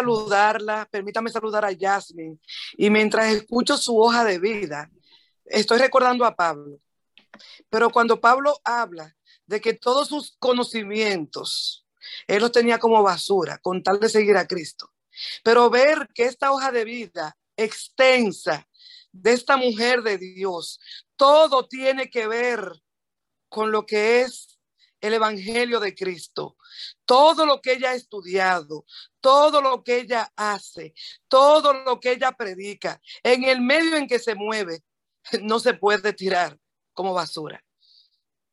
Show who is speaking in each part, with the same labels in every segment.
Speaker 1: saludarla, permítame saludar a Jasmine. Y mientras escucho su hoja de vida, estoy recordando a Pablo. Pero cuando Pablo habla de que todos sus conocimientos, él los tenía como basura, con tal de seguir a Cristo. Pero ver que esta hoja de vida extensa de esta mujer de Dios, todo tiene que ver con lo que es el Evangelio de Cristo. Todo lo que ella ha estudiado, todo lo que ella hace, todo lo que ella predica, en el medio en que se mueve, no se puede tirar como basura.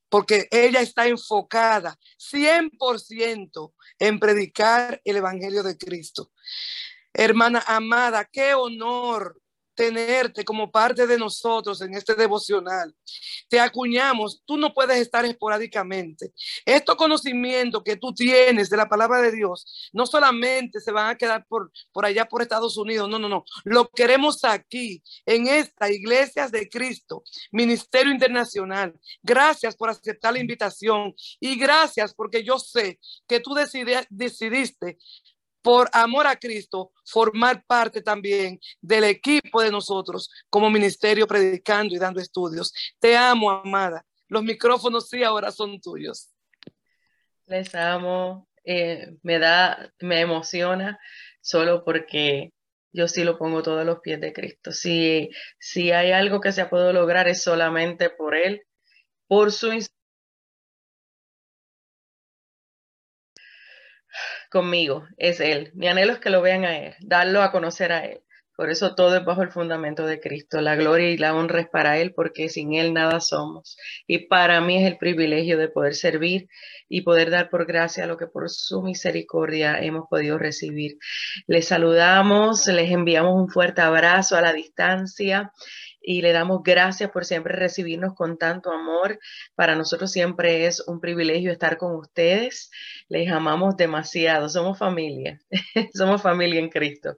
Speaker 1: Porque ella está enfocada 100% en predicar el Evangelio de Cristo. Hermana amada, qué honor tenerte como parte de nosotros en este devocional. Te acuñamos, tú no puedes estar esporádicamente. Estos conocimientos que tú tienes de la palabra de Dios no solamente se van a quedar por, por allá por Estados Unidos, no, no, no. Lo queremos aquí, en esta Iglesias de Cristo, Ministerio Internacional. Gracias por aceptar la invitación y gracias porque yo sé que tú decidiste por amor a Cristo, formar parte también del equipo de nosotros como ministerio predicando y dando estudios. Te amo, amada. Los micrófonos sí ahora son tuyos.
Speaker 2: Les amo. Eh, me da, me emociona solo porque yo sí lo pongo todo a los pies de Cristo. Si, si hay algo que se ha podido lograr es solamente por Él, por su es Él. Mi anhelo es que lo vean a Él, darlo a conocer a Él. Por eso todo es bajo el fundamento de Cristo. La gloria y la honra es para Él porque sin Él nada somos. Y para mí es el privilegio de poder servir y poder dar por gracia lo que por su misericordia hemos podido recibir. Les saludamos, les enviamos un fuerte abrazo a la distancia y le damos gracias por siempre recibirnos con tanto amor. Para nosotros siempre es un privilegio estar con ustedes. Les amamos demasiado. Somos familia. Somos familia en Cristo.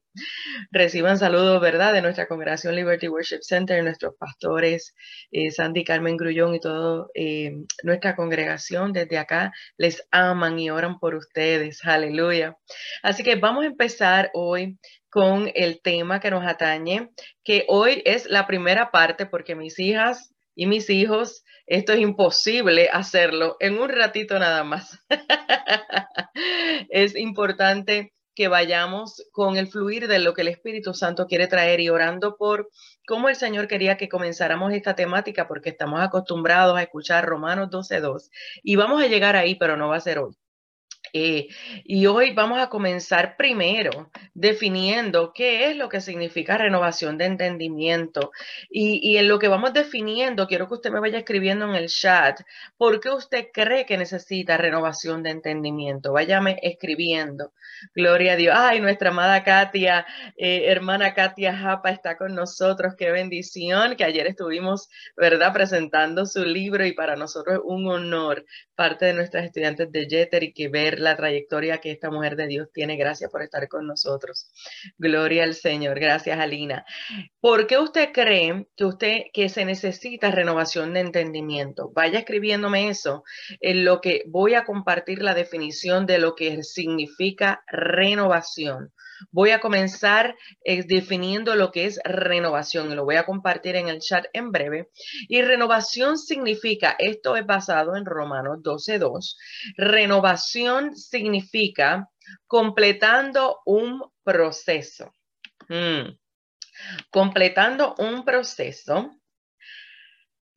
Speaker 2: Reciban saludos, ¿verdad? De nuestra congregación Liberty Worship Center, nuestros pastores, eh, Sandy Carmen Grullón y toda eh, nuestra congregación desde acá. Les aman y oran por ustedes. Aleluya. Así que vamos a empezar hoy con el tema que nos atañe, que hoy es la primera parte porque mis hijas y mis hijos, esto es imposible hacerlo en un ratito nada más. es importante que vayamos con el fluir de lo que el Espíritu Santo quiere traer y orando por cómo el Señor quería que comenzáramos esta temática porque estamos acostumbrados a escuchar Romanos 12.2 y vamos a llegar ahí, pero no va a ser hoy. Eh, y hoy vamos a comenzar primero definiendo qué es lo que significa renovación de entendimiento. Y, en lo que vamos definiendo, quiero que usted me vaya escribiendo en el chat, ¿por qué usted cree que necesita renovación de entendimiento? Váyame escribiendo. Gloria a Dios. Ay, nuestra amada Katia, eh, hermana Katia Japa está con nosotros. Qué bendición que ayer estuvimos, ¿verdad?, presentando su libro y para nosotros es un honor, parte de nuestras estudiantes de Jeter y que ver la trayectoria que esta mujer de Dios tiene. Gracias por estar con nosotros. Gloria al Señor. Gracias, Alina. ¿Por qué usted cree que usted que se necesita renovación de entendimiento? Vaya escribiéndome eso en lo que voy a compartir la definición de lo que significa renovación. Voy a comenzar eh, definiendo lo que es renovación y lo voy a compartir en el chat en breve. Y renovación significa, esto es basado en Romanos 12.2, renovación significa completando un proceso. Hmm. Completando un proceso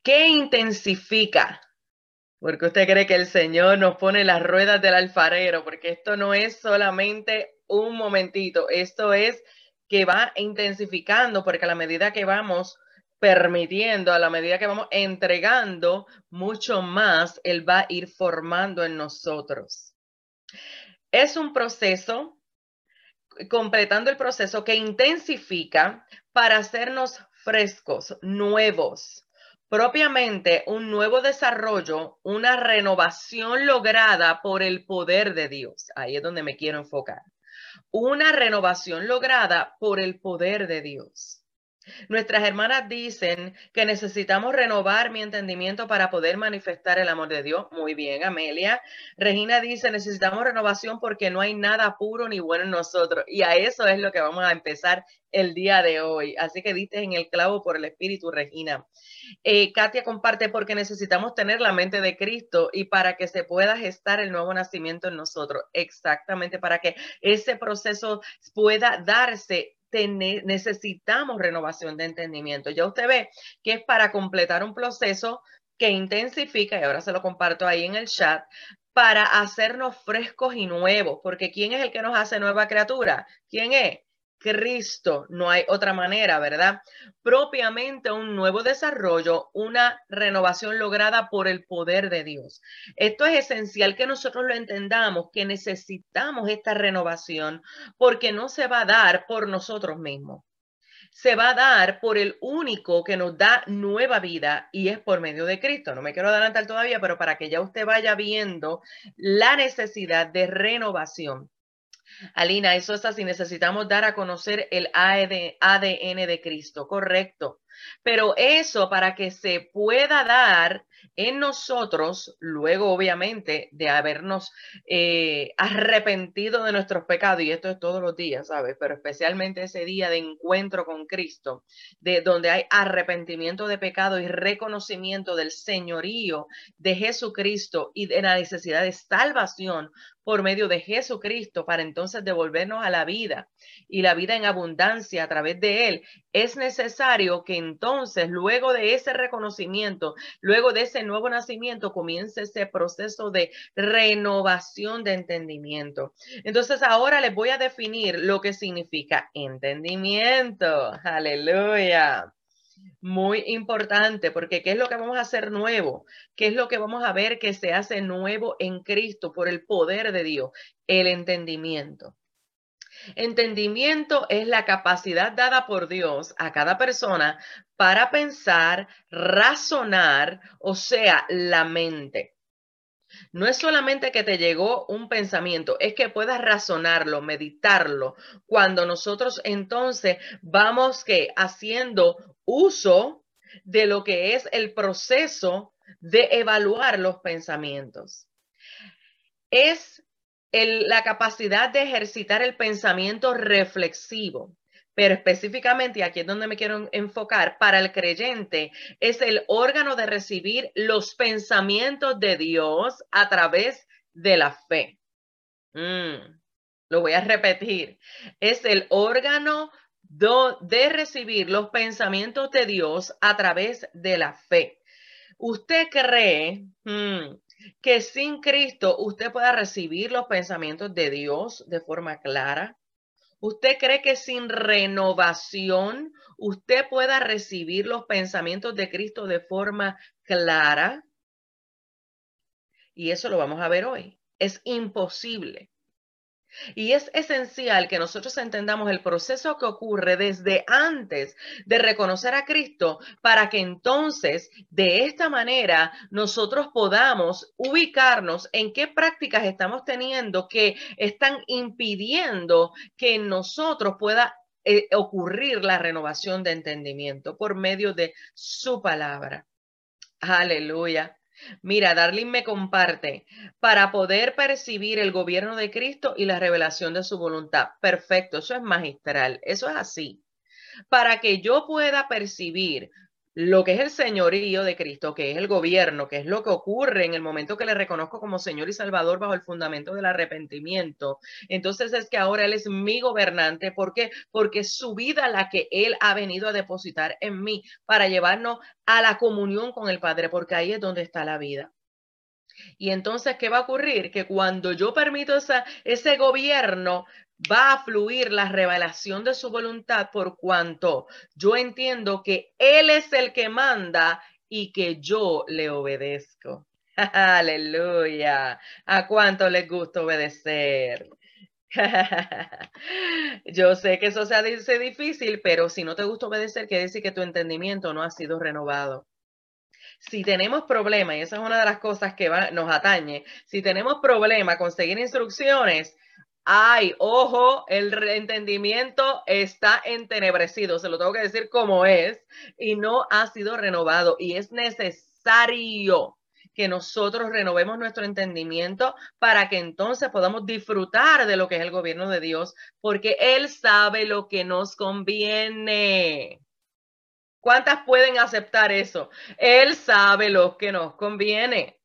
Speaker 2: que intensifica porque usted cree que el Señor nos pone las ruedas del alfarero, porque esto no es solamente un momentito, esto es que va intensificando, porque a la medida que vamos permitiendo, a la medida que vamos entregando, mucho más Él va a ir formando en nosotros. Es un proceso, completando el proceso que intensifica para hacernos frescos, nuevos, propiamente un nuevo desarrollo, una renovación lograda por el poder de Dios. Ahí es donde me quiero enfocar. Una renovación lograda por el poder de Dios. Nuestras hermanas dicen que necesitamos renovar mi entendimiento para poder manifestar el amor de Dios. Muy bien, Amelia. Regina dice, necesitamos renovación porque no hay nada puro ni bueno en nosotros. Y a eso es lo que vamos a empezar el día de hoy. Así que diste en el clavo por el Espíritu, Regina. Eh, Katia comparte porque necesitamos tener la mente de Cristo y para que se pueda gestar el nuevo nacimiento en nosotros. Exactamente, para que ese proceso pueda darse necesitamos renovación de entendimiento. Ya usted ve que es para completar un proceso que intensifica, y ahora se lo comparto ahí en el chat, para hacernos frescos y nuevos, porque ¿quién es el que nos hace nueva criatura? ¿Quién es? Cristo, no hay otra manera, ¿verdad? Propiamente un nuevo desarrollo, una renovación lograda por el poder de Dios. Esto es esencial que nosotros lo entendamos, que necesitamos esta renovación porque no se va a dar por nosotros mismos. Se va a dar por el único que nos da nueva vida y es por medio de Cristo. No me quiero adelantar todavía, pero para que ya usted vaya viendo la necesidad de renovación. Alina, eso es así. Necesitamos dar a conocer el ADN de Cristo, correcto. Pero eso para que se pueda dar en nosotros, luego obviamente de habernos eh, arrepentido de nuestros pecados, y esto es todos los días, ¿sabes? Pero especialmente ese día de encuentro con Cristo, de donde hay arrepentimiento de pecado y reconocimiento del señorío de Jesucristo y de la necesidad de salvación por medio de Jesucristo para entonces devolvernos a la vida y la vida en abundancia a través de Él, es necesario que entonces, luego de ese reconocimiento, luego de ese nuevo nacimiento, comience ese proceso de renovación de entendimiento. Entonces, ahora les voy a definir lo que significa entendimiento. Aleluya. Muy importante, porque ¿qué es lo que vamos a hacer nuevo? ¿Qué es lo que vamos a ver que se hace nuevo en Cristo por el poder de Dios? El entendimiento. Entendimiento es la capacidad dada por Dios a cada persona para pensar, razonar, o sea, la mente. No es solamente que te llegó un pensamiento, es que puedas razonarlo, meditarlo. Cuando nosotros entonces vamos que haciendo uso de lo que es el proceso de evaluar los pensamientos. Es la capacidad de ejercitar el pensamiento reflexivo. Pero específicamente, aquí es donde me quiero enfocar, para el creyente es el órgano de recibir los pensamientos de Dios a través de la fe. Mm, lo voy a repetir. Es el órgano de recibir los pensamientos de Dios a través de la fe. ¿Usted cree mm, que sin Cristo usted pueda recibir los pensamientos de Dios de forma clara? ¿Usted cree que sin renovación usted pueda recibir los pensamientos de Cristo de forma clara? Y eso lo vamos a ver hoy. Es imposible. Y es esencial que nosotros entendamos el proceso que ocurre desde antes de reconocer a Cristo para que entonces de esta manera nosotros podamos ubicarnos en qué prácticas estamos teniendo que están impidiendo que en nosotros pueda eh, ocurrir la renovación de entendimiento por medio de su palabra. Aleluya. Mira, Darling me comparte, para poder percibir el gobierno de Cristo y la revelación de su voluntad. Perfecto, eso es magistral, eso es así. Para que yo pueda percibir lo que es el señorío de Cristo, que es el gobierno, que es lo que ocurre en el momento que le reconozco como Señor y Salvador bajo el fundamento del arrepentimiento. Entonces es que ahora Él es mi gobernante. ¿Por qué? Porque es su vida la que Él ha venido a depositar en mí para llevarnos a la comunión con el Padre, porque ahí es donde está la vida. Y entonces, ¿qué va a ocurrir? Que cuando yo permito ese gobierno, va a fluir la revelación de su voluntad por cuanto yo entiendo que Él es el que manda y que yo le obedezco. Aleluya. ¿A cuánto les gusta obedecer? Yo sé que eso se dice difícil, pero si no te gusta obedecer, quiere decir que tu entendimiento no ha sido renovado. Si tenemos problemas, y esa es una de las cosas que nos atañe, si tenemos problemas con seguir instrucciones, Ay, ojo, el entendimiento está entenebrecido, se lo tengo que decir como es, y no ha sido renovado. Y es necesario que nosotros renovemos nuestro entendimiento para que entonces podamos disfrutar de lo que es el gobierno de Dios, porque Él sabe lo que nos conviene. ¿Cuántas pueden aceptar eso? Él sabe lo que nos conviene.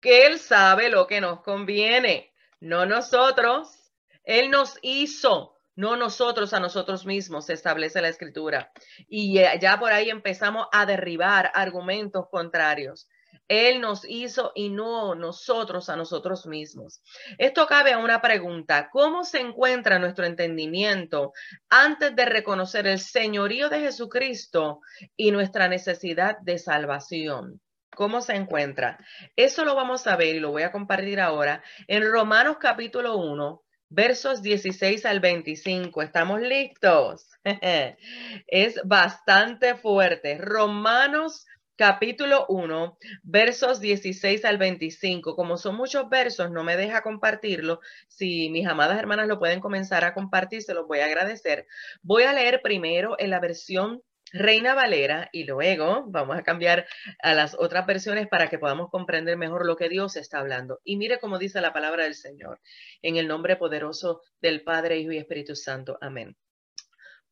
Speaker 2: Que Él sabe lo que nos conviene no nosotros. Él nos hizo, no nosotros a nosotros mismos, se establece la escritura. Y ya por ahí empezamos a derribar argumentos contrarios. Él nos hizo y no nosotros a nosotros mismos. Esto cabe a una pregunta. ¿Cómo se encuentra nuestro entendimiento antes de reconocer el señorío de Jesucristo y nuestra necesidad de salvación? ¿Cómo se encuentra? Eso lo vamos a ver y lo voy a compartir ahora en Romanos capítulo 1, versos 16 al 25. ¿Estamos listos? es bastante fuerte. Romanos capítulo 1, versos 16 al 25. Como son muchos versos, no me deja compartirlo. Si mis amadas hermanas lo pueden comenzar a compartir, se los voy a agradecer. Voy a leer primero en la versión Reina Valera y luego vamos a cambiar a las otras versiones para que podamos comprender mejor lo que Dios está hablando. Y mire cómo dice la palabra del Señor, en el nombre poderoso del Padre, Hijo y Espíritu Santo. Amén.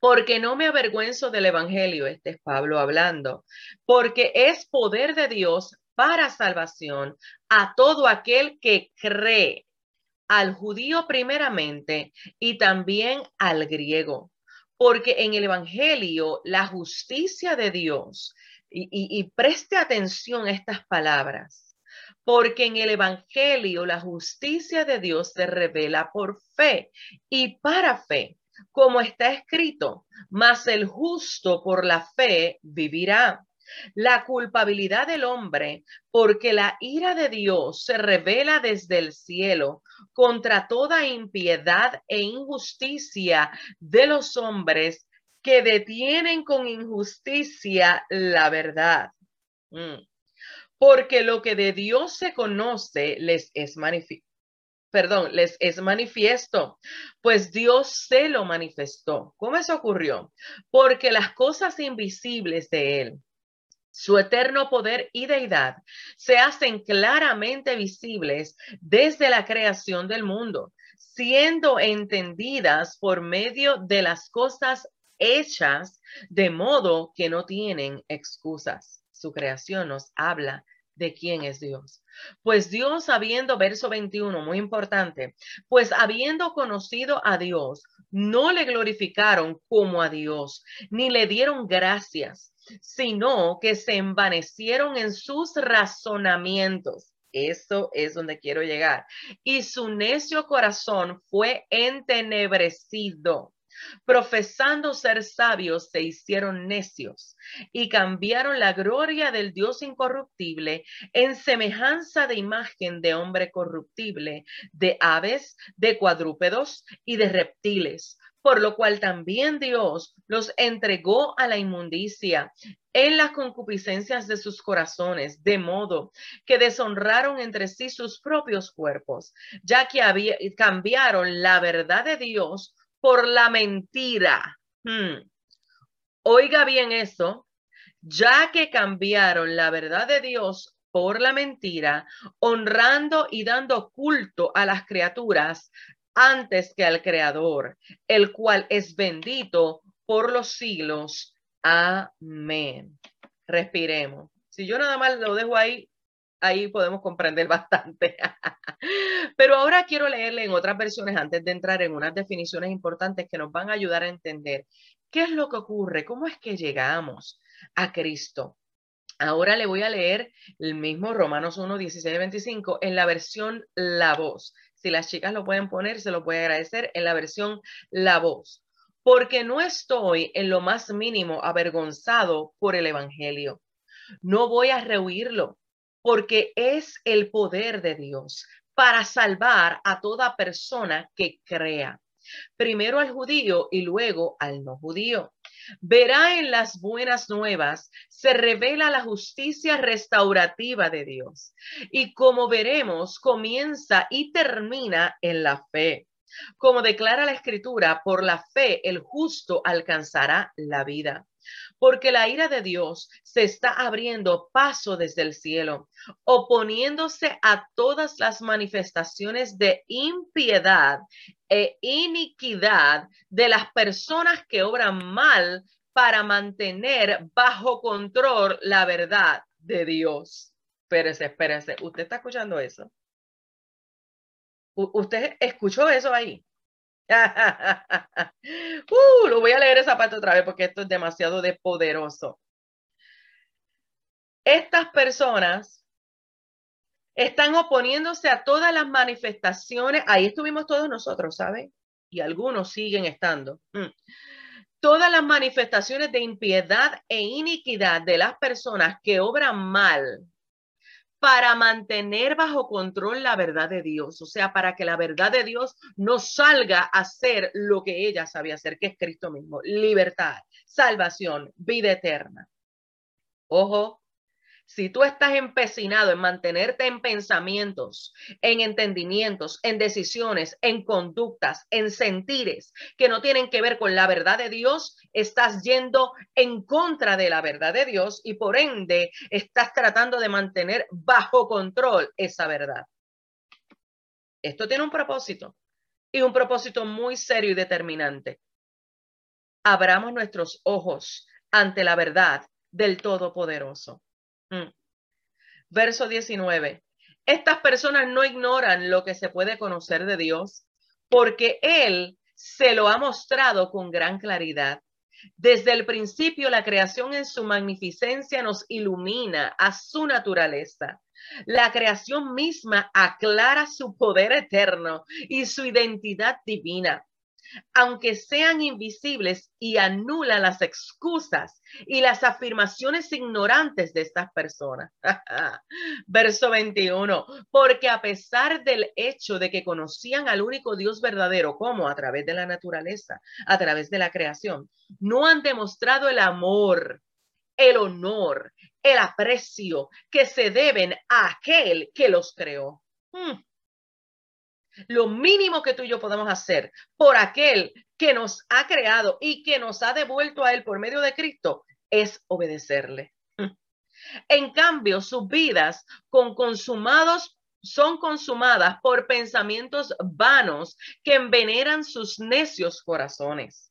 Speaker 2: Porque no me avergüenzo del Evangelio, este es Pablo hablando, porque es poder de Dios para salvación a todo aquel que cree, al judío primeramente y también al griego. Porque en el Evangelio la justicia de Dios, y, preste atención a estas palabras, porque en el Evangelio la justicia de Dios se revela por fe y para fe, como está escrito, mas el justo por la fe vivirá la culpabilidad del hombre, porque la ira de Dios se revela desde el cielo contra toda impiedad e injusticia de los hombres que detienen con injusticia la verdad. Mm. Porque lo que de Dios se conoce les es manifiesto perdón, les es manifiesto, pues Dios se lo manifestó. ¿Cómo eso ocurrió? Porque las cosas invisibles de Él, su eterno poder y deidad se hacen claramente visibles desde la creación del mundo, siendo entendidas por medio de las cosas hechas, de modo que no tienen excusas. Su creación nos habla de quién es Dios. Pues Dios habiendo, verso 21, muy importante, pues habiendo conocido a Dios, no le glorificaron como a Dios, ni le dieron gracias sino que se envanecieron en sus razonamientos. Eso es donde quiero llegar. Y su necio corazón fue entenebrecido. Profesando ser sabios, se hicieron necios y cambiaron la gloria del Dios incorruptible en semejanza de imagen de hombre corruptible, de aves, de cuadrúpedos y de reptiles por lo cual también Dios los entregó a la inmundicia en las concupiscencias de sus corazones, de modo que deshonraron entre sí sus propios cuerpos, ya que había, cambiaron la verdad de Dios por la mentira. Hmm. Oiga bien eso, ya que cambiaron la verdad de Dios por la mentira, honrando y dando culto a las criaturas antes que al Creador, el cual es bendito por los siglos. Amén. Respiremos. Si yo nada más lo dejo ahí, ahí podemos comprender bastante. Pero ahora quiero leerle en otras versiones antes de entrar en unas definiciones importantes que nos van a ayudar a entender qué es lo que ocurre, cómo es que llegamos a Cristo. Ahora le voy a leer el mismo Romanos 1, 16, 25 en la versión La Voz. Si las chicas lo pueden poner, se lo puede agradecer en la versión La Voz. Porque no estoy en lo más mínimo avergonzado por el Evangelio. No voy a rehuirlo, porque es el poder de Dios para salvar a toda persona que crea. Primero al judío y luego al no judío. verá en las buenas nuevas, se revela la justicia restaurativa de Dios. Y como veremos, comienza y termina en la fe. Como declara la escritura, por la fe el justo alcanzará la vida porque la ira de Dios se está abriendo paso desde el cielo, oponiéndose a todas las manifestaciones de impiedad e iniquidad de las personas que obran mal para mantener bajo control la verdad de Dios. Espérese, espérese. ¿Usted está escuchando eso? ¿Usted escuchó eso ahí? uh, lo voy a leer esa parte otra vez porque esto es demasiado de poderoso. Estas personas están oponiéndose a todas las manifestaciones. Ahí estuvimos todos nosotros, ¿saben? Y algunos siguen estando. Mm. Todas las manifestaciones de impiedad e iniquidad de las personas que obran mal para mantener bajo control la verdad de Dios, o sea, para que la verdad de Dios no salga a ser lo que ella sabía hacer, que es Cristo mismo, libertad, salvación, vida eterna. Ojo, si tú estás empecinado en mantenerte en pensamientos, en entendimientos, en decisiones, en conductas, en sentires que no tienen que ver con la verdad de Dios, estás yendo en contra de la verdad de Dios y por ende estás tratando de mantener bajo control esa verdad. Esto tiene un propósito y un propósito muy serio y determinante. Abramos nuestros ojos ante la verdad del Todopoderoso. Mm. Verso 19. Estas personas no ignoran lo que se puede conocer de Dios porque Él se lo ha mostrado con gran claridad. Desde el principio, la creación en su magnificencia nos ilumina a su naturaleza. La creación misma aclara su poder eterno y su identidad divina aunque sean invisibles y anulan las excusas y las afirmaciones ignorantes de estas personas. Verso 21, porque a pesar del hecho de que conocían al único Dios verdadero, como a través de la naturaleza, a través de la creación, no han demostrado el amor, el honor, el aprecio que se deben a aquel que los creó. Hmm. Lo mínimo que tú y yo podemos hacer por aquel que nos ha creado y que nos ha devuelto a Él por medio de Cristo es obedecerle. En cambio, sus vidas con consumados son consumadas por pensamientos vanos que envenenan sus necios corazones.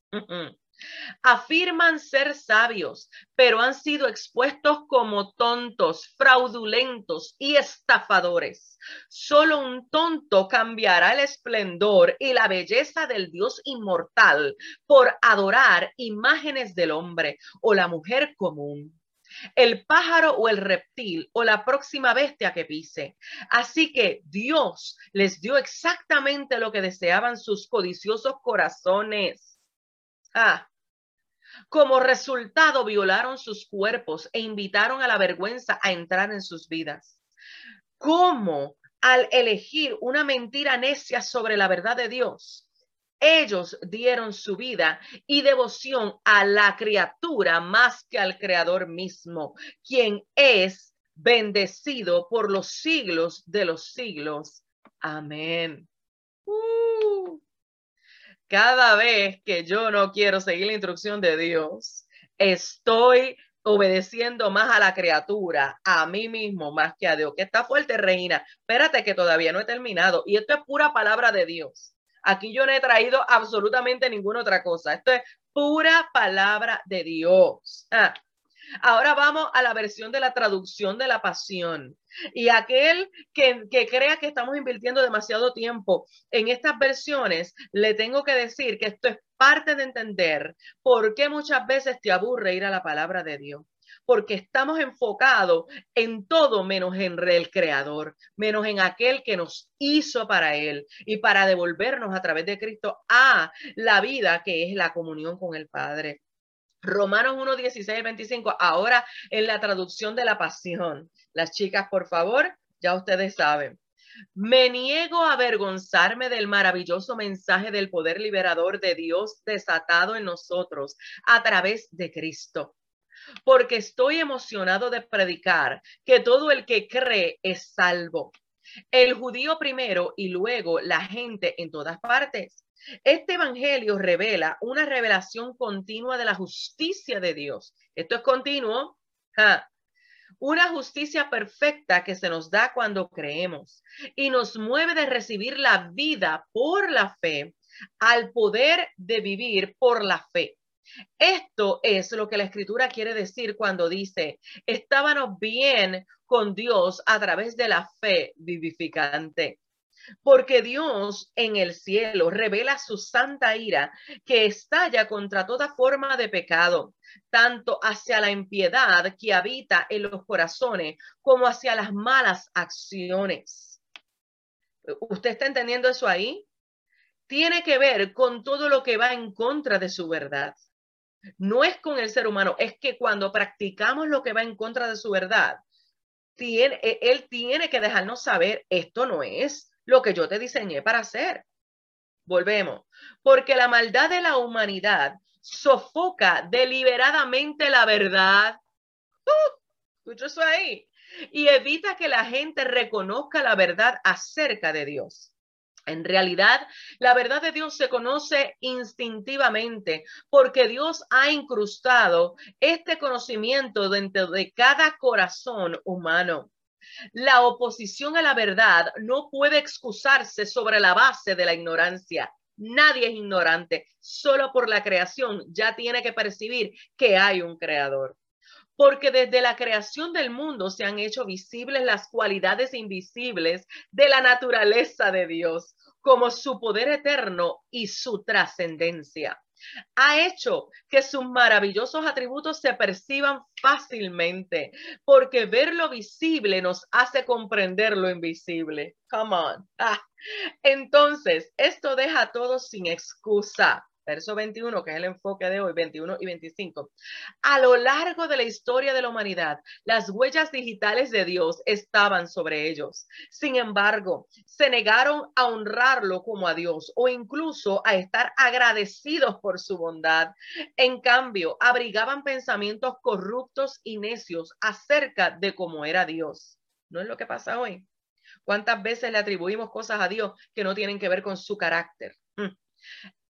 Speaker 2: Afirman ser sabios, pero han sido expuestos como tontos, fraudulentos y estafadores. Solo un tonto cambiará el esplendor y la belleza del Dios inmortal por adorar imágenes del hombre o la mujer común el pájaro o el reptil o la próxima bestia que pise. Así que Dios les dio exactamente lo que deseaban sus codiciosos corazones. Ah, como resultado, violaron sus cuerpos e invitaron a la vergüenza a entrar en sus vidas. ¿Cómo al elegir una mentira necia sobre la verdad de Dios? Ellos dieron su vida y devoción a la criatura más que al Creador mismo, quien es bendecido por los siglos de los siglos. Amén. Uh. Cada vez que yo no quiero seguir la instrucción de Dios, estoy obedeciendo más a la criatura, a mí mismo, más que a Dios. Que está fuerte, reina. Espérate que todavía no he terminado. Y esto es pura palabra de Dios. Aquí yo no he traído absolutamente ninguna otra cosa. Esto es pura palabra de Dios. Ah, Ahora vamos a la versión de la traducción de la pasión. Y aquel que, crea que estamos invirtiendo demasiado tiempo en estas versiones, le tengo que decir que esto es parte de entender por qué muchas veces te aburre ir a la palabra de Dios porque estamos enfocados en todo menos en el creador, menos en aquel que nos hizo para él y para devolvernos a través de Cristo a la vida que es la comunión con el Padre. Romanos 1, 16 25, ahora en la traducción de la pasión. Las chicas, por favor, ya ustedes saben. Me niego a avergonzarme del maravilloso mensaje del poder liberador de Dios desatado en nosotros a través de Cristo porque estoy emocionado de predicar que todo el que cree es salvo. El judío primero y luego la gente en todas partes. Este evangelio revela una revelación continua de la justicia de Dios. Esto es continuo. Una justicia perfecta que se nos da cuando creemos y nos mueve de recibir la vida por la fe al poder de vivir por la fe. Esto es lo que la escritura quiere decir cuando dice, estábamos bien con Dios a través de la fe vivificante. Porque Dios en el cielo revela su santa ira que estalla contra toda forma de pecado, tanto hacia la impiedad que habita en los corazones como hacia las malas acciones. ¿Usted está entendiendo eso ahí? Tiene que ver con todo lo que va en contra de su verdad. No es con el ser humano, es que cuando practicamos lo que va en contra de su verdad, e, él tiene que dejarnos saber, esto no es lo que yo te diseñé para hacer. Volvemos, porque la maldad de la humanidad sofoca deliberadamente la verdad. Uh, eso ahí. Y evita que la gente reconozca la verdad acerca de Dios. En realidad, la verdad de Dios se conoce instintivamente porque Dios ha incrustado este conocimiento dentro de cada corazón humano. La oposición a la verdad no puede excusarse sobre la base de la ignorancia. Nadie es ignorante, solo por la creación ya tiene que percibir que hay un creador porque desde la creación del mundo se han hecho visibles las cualidades invisibles de la naturaleza de Dios, como su poder eterno y su trascendencia. Ha hecho que sus maravillosos atributos se perciban fácilmente, porque ver lo visible nos hace comprender lo invisible. Come on. Ah. Entonces, esto deja a todos sin excusa verso 21, que es el enfoque de hoy, 21 y 25. A lo largo de la historia de la humanidad, las huellas digitales de Dios estaban sobre ellos. Sin embargo, se negaron a honrarlo como a Dios o incluso a estar agradecidos por su bondad. En cambio, abrigaban pensamientos corruptos y necios acerca de cómo era Dios. ¿No es lo que pasa hoy? ¿Cuántas veces le atribuimos cosas a Dios que no tienen que ver con su carácter?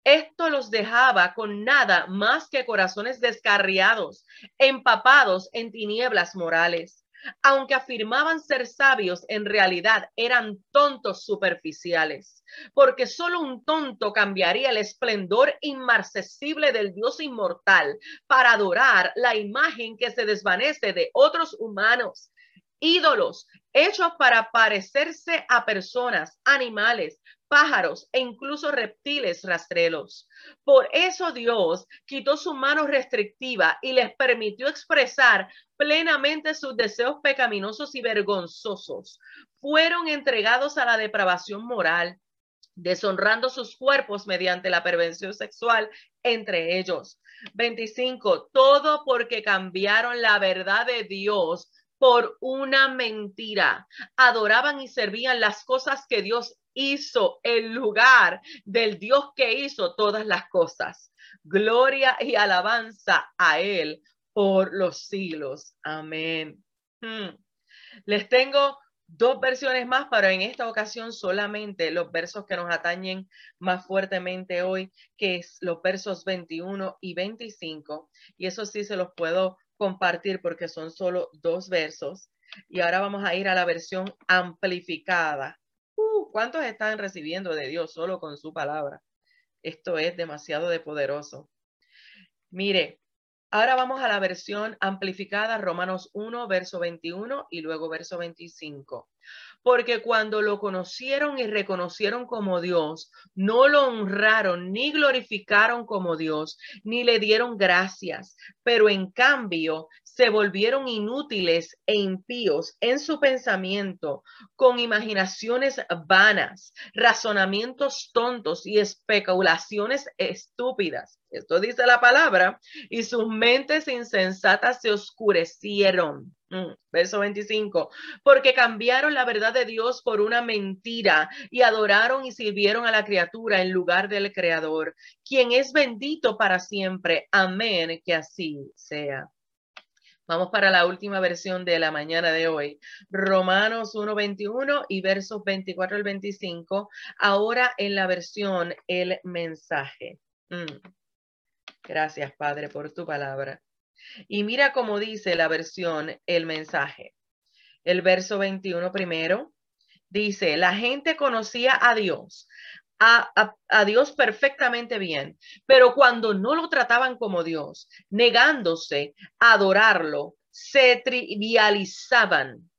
Speaker 2: Esto los dejaba con nada más que corazones descarriados, empapados en tinieblas morales. Aunque afirmaban ser sabios, en realidad eran tontos superficiales, porque solo un tonto cambiaría el esplendor inmarcesible del Dios inmortal para adorar la imagen que se desvanece de otros humanos ídolos hechos para parecerse a personas, animales, pájaros e incluso reptiles rastreros. Por eso Dios quitó su mano restrictiva y les permitió expresar plenamente sus deseos pecaminosos y vergonzosos. Fueron entregados a la depravación moral, deshonrando sus cuerpos mediante la pervención sexual entre ellos. 25. Todo porque cambiaron la verdad de Dios por una mentira. Adoraban y servían las cosas que Dios hizo en lugar del Dios que hizo todas las cosas. Gloria y alabanza a Él por los siglos. Amén. Hmm. Les tengo dos versiones más, pero en esta ocasión solamente los versos que nos atañen más fuertemente hoy, que es los versos 21 y 25. Y eso sí se los puedo compartir porque son solo dos versos. Y ahora vamos a ir a la versión amplificada. ¿Cuántos están recibiendo de Dios solo con su palabra? Esto es demasiado de poderoso. Mire, ahora vamos a la versión amplificada, Romanos 1, verso 21 y luego verso 25 porque cuando lo conocieron y reconocieron como Dios, no lo honraron ni glorificaron como Dios, ni le dieron gracias, pero en cambio se volvieron inútiles e impíos en su pensamiento, con imaginaciones vanas, razonamientos tontos y especulaciones estúpidas. Esto dice la palabra, y sus mentes insensatas se oscurecieron Mm, verso 25, porque cambiaron la verdad de Dios por una mentira y adoraron y sirvieron a la criatura en lugar del Creador, quien es bendito para siempre. Amén, que así sea. Vamos para la última versión de la mañana de hoy. Romanos 1.21 y versos 24 al 25. Ahora en la versión El mensaje. Mm. Gracias, Padre, por tu palabra. Y mira cómo dice la versión El mensaje. El verso 21 primero dice, la gente conocía a Dios, a, a, Dios perfectamente bien, pero cuando no lo trataban como Dios, negándose a adorarlo, se trivializaban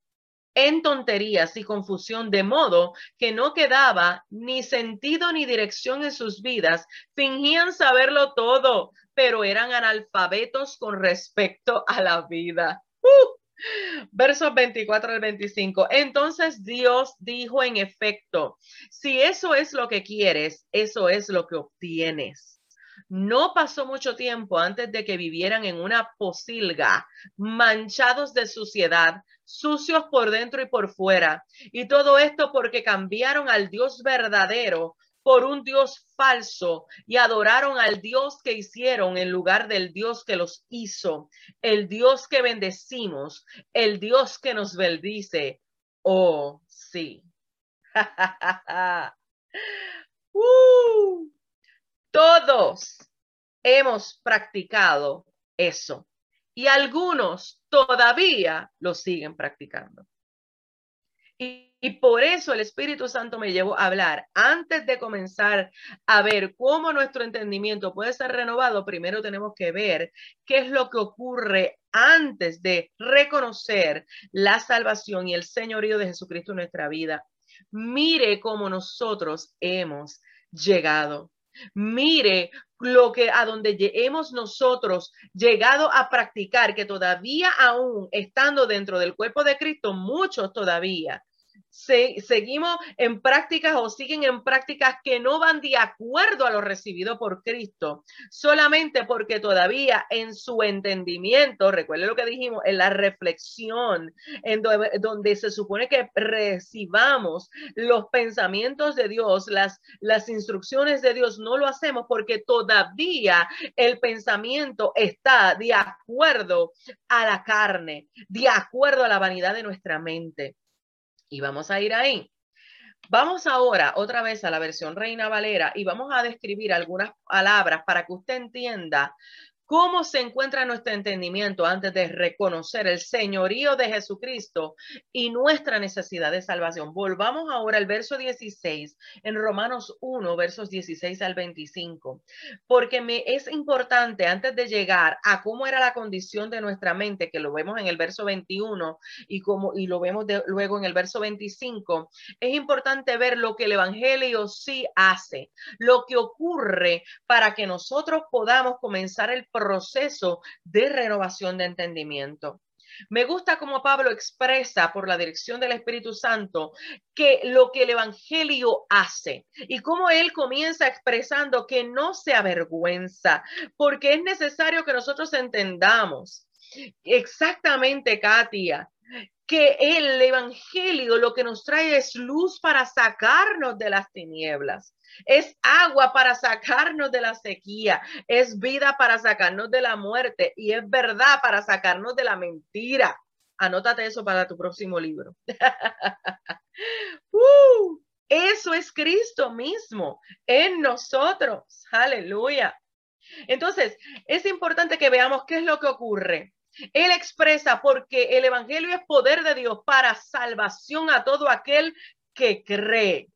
Speaker 2: en tonterías y confusión, de modo que no quedaba ni sentido ni dirección en sus vidas. Fingían saberlo todo, pero eran analfabetos con respecto a la vida. Uh, versos 24 al 25. Entonces Dios dijo en efecto, si eso es lo que quieres, eso es lo que obtienes. No pasó mucho tiempo antes de que vivieran en una posilga, manchados de suciedad, sucios por dentro y por fuera. Y todo esto porque cambiaron al Dios verdadero por un Dios falso y adoraron al Dios que hicieron en lugar del Dios que los hizo, el Dios que bendecimos, el Dios que nos bendice. Oh, sí. uh, todos hemos practicado eso y algunos todavía lo siguen practicando. Y, por eso el Espíritu Santo me llevó a hablar. Antes de comenzar a ver cómo nuestro entendimiento puede ser renovado, primero tenemos que ver qué es lo que ocurre antes de reconocer la salvación y el señorío de Jesucristo en nuestra vida. Mire cómo nosotros hemos llegado. Mire lo que a donde hemos nosotros llegado a practicar, que todavía aún estando dentro del cuerpo de Cristo, muchos todavía seguimos en prácticas o siguen en prácticas que no van de acuerdo a lo recibido por Cristo, solamente porque todavía en su entendimiento, recuerde lo que dijimos, en la reflexión, en donde, se supone que recibamos los pensamientos de Dios, las, las instrucciones de Dios, no lo hacemos porque todavía el pensamiento está de acuerdo a la carne, de acuerdo a la vanidad de nuestra mente. Y vamos a ir ahí. Vamos ahora otra vez a la versión Reina Valera y vamos a describir algunas palabras para que usted entienda ¿Cómo se encuentra nuestro entendimiento antes de reconocer el señorío de Jesucristo y nuestra necesidad de salvación? Volvamos ahora al verso 16 en Romanos 1, versos 16 al 25, porque me es importante antes de llegar a cómo era la condición de nuestra mente, que lo vemos en el verso 21 y como y lo vemos luego en el verso 25, es importante ver lo que el evangelio sí hace, lo que ocurre para que nosotros podamos comenzar el proceso de renovación de entendimiento. Me gusta como Pablo expresa por la dirección del Espíritu Santo que lo que el Evangelio hace y cómo él comienza expresando que no se avergüenza, porque es necesario que nosotros entendamos exactamente, Katia, que el Evangelio lo que nos trae es luz para sacarnos de las tinieblas. Es agua para sacarnos de la sequía, es vida para sacarnos de la muerte y es verdad para sacarnos de la mentira. Anótate eso para tu próximo libro. Uh, eso es Cristo mismo en nosotros. Aleluya. Entonces, es importante que veamos qué es lo que ocurre. Él expresa porque el Evangelio es poder de Dios para salvación a todo aquel que cree.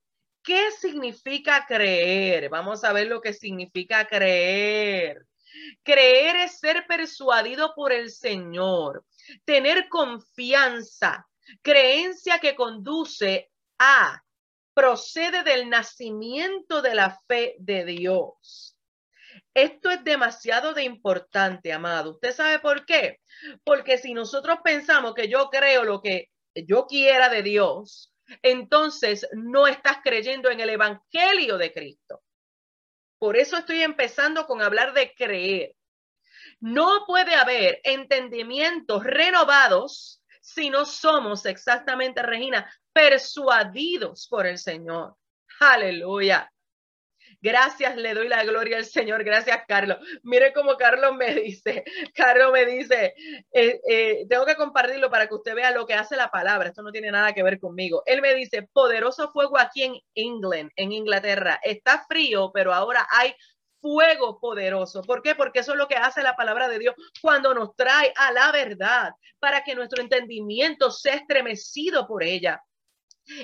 Speaker 2: ¿Qué significa creer? Vamos a ver lo que significa creer. Creer es ser persuadido por el Señor, tener confianza, creencia que conduce a, procede del nacimiento de la fe de Dios. Esto es demasiado de importante, amado. ¿Usted sabe por qué? Porque si nosotros pensamos que yo creo lo que yo quiera de Dios, entonces no estás creyendo en el Evangelio de Cristo. Por eso estoy empezando con hablar de creer. No puede haber entendimientos renovados si no somos exactamente, Regina, persuadidos por el Señor. Aleluya. Gracias, le doy la gloria al Señor. Gracias, Carlos. Mire cómo Carlos me dice. Carlos me dice, eh, eh, tengo que compartirlo para que usted vea lo que hace la palabra. Esto no tiene nada que ver conmigo. Él me dice, poderoso fuego aquí en England, en Inglaterra. Está frío, pero ahora hay fuego poderoso. ¿Por qué? Porque eso es lo que hace la palabra de Dios cuando nos trae a la verdad para que nuestro entendimiento sea estremecido por ella.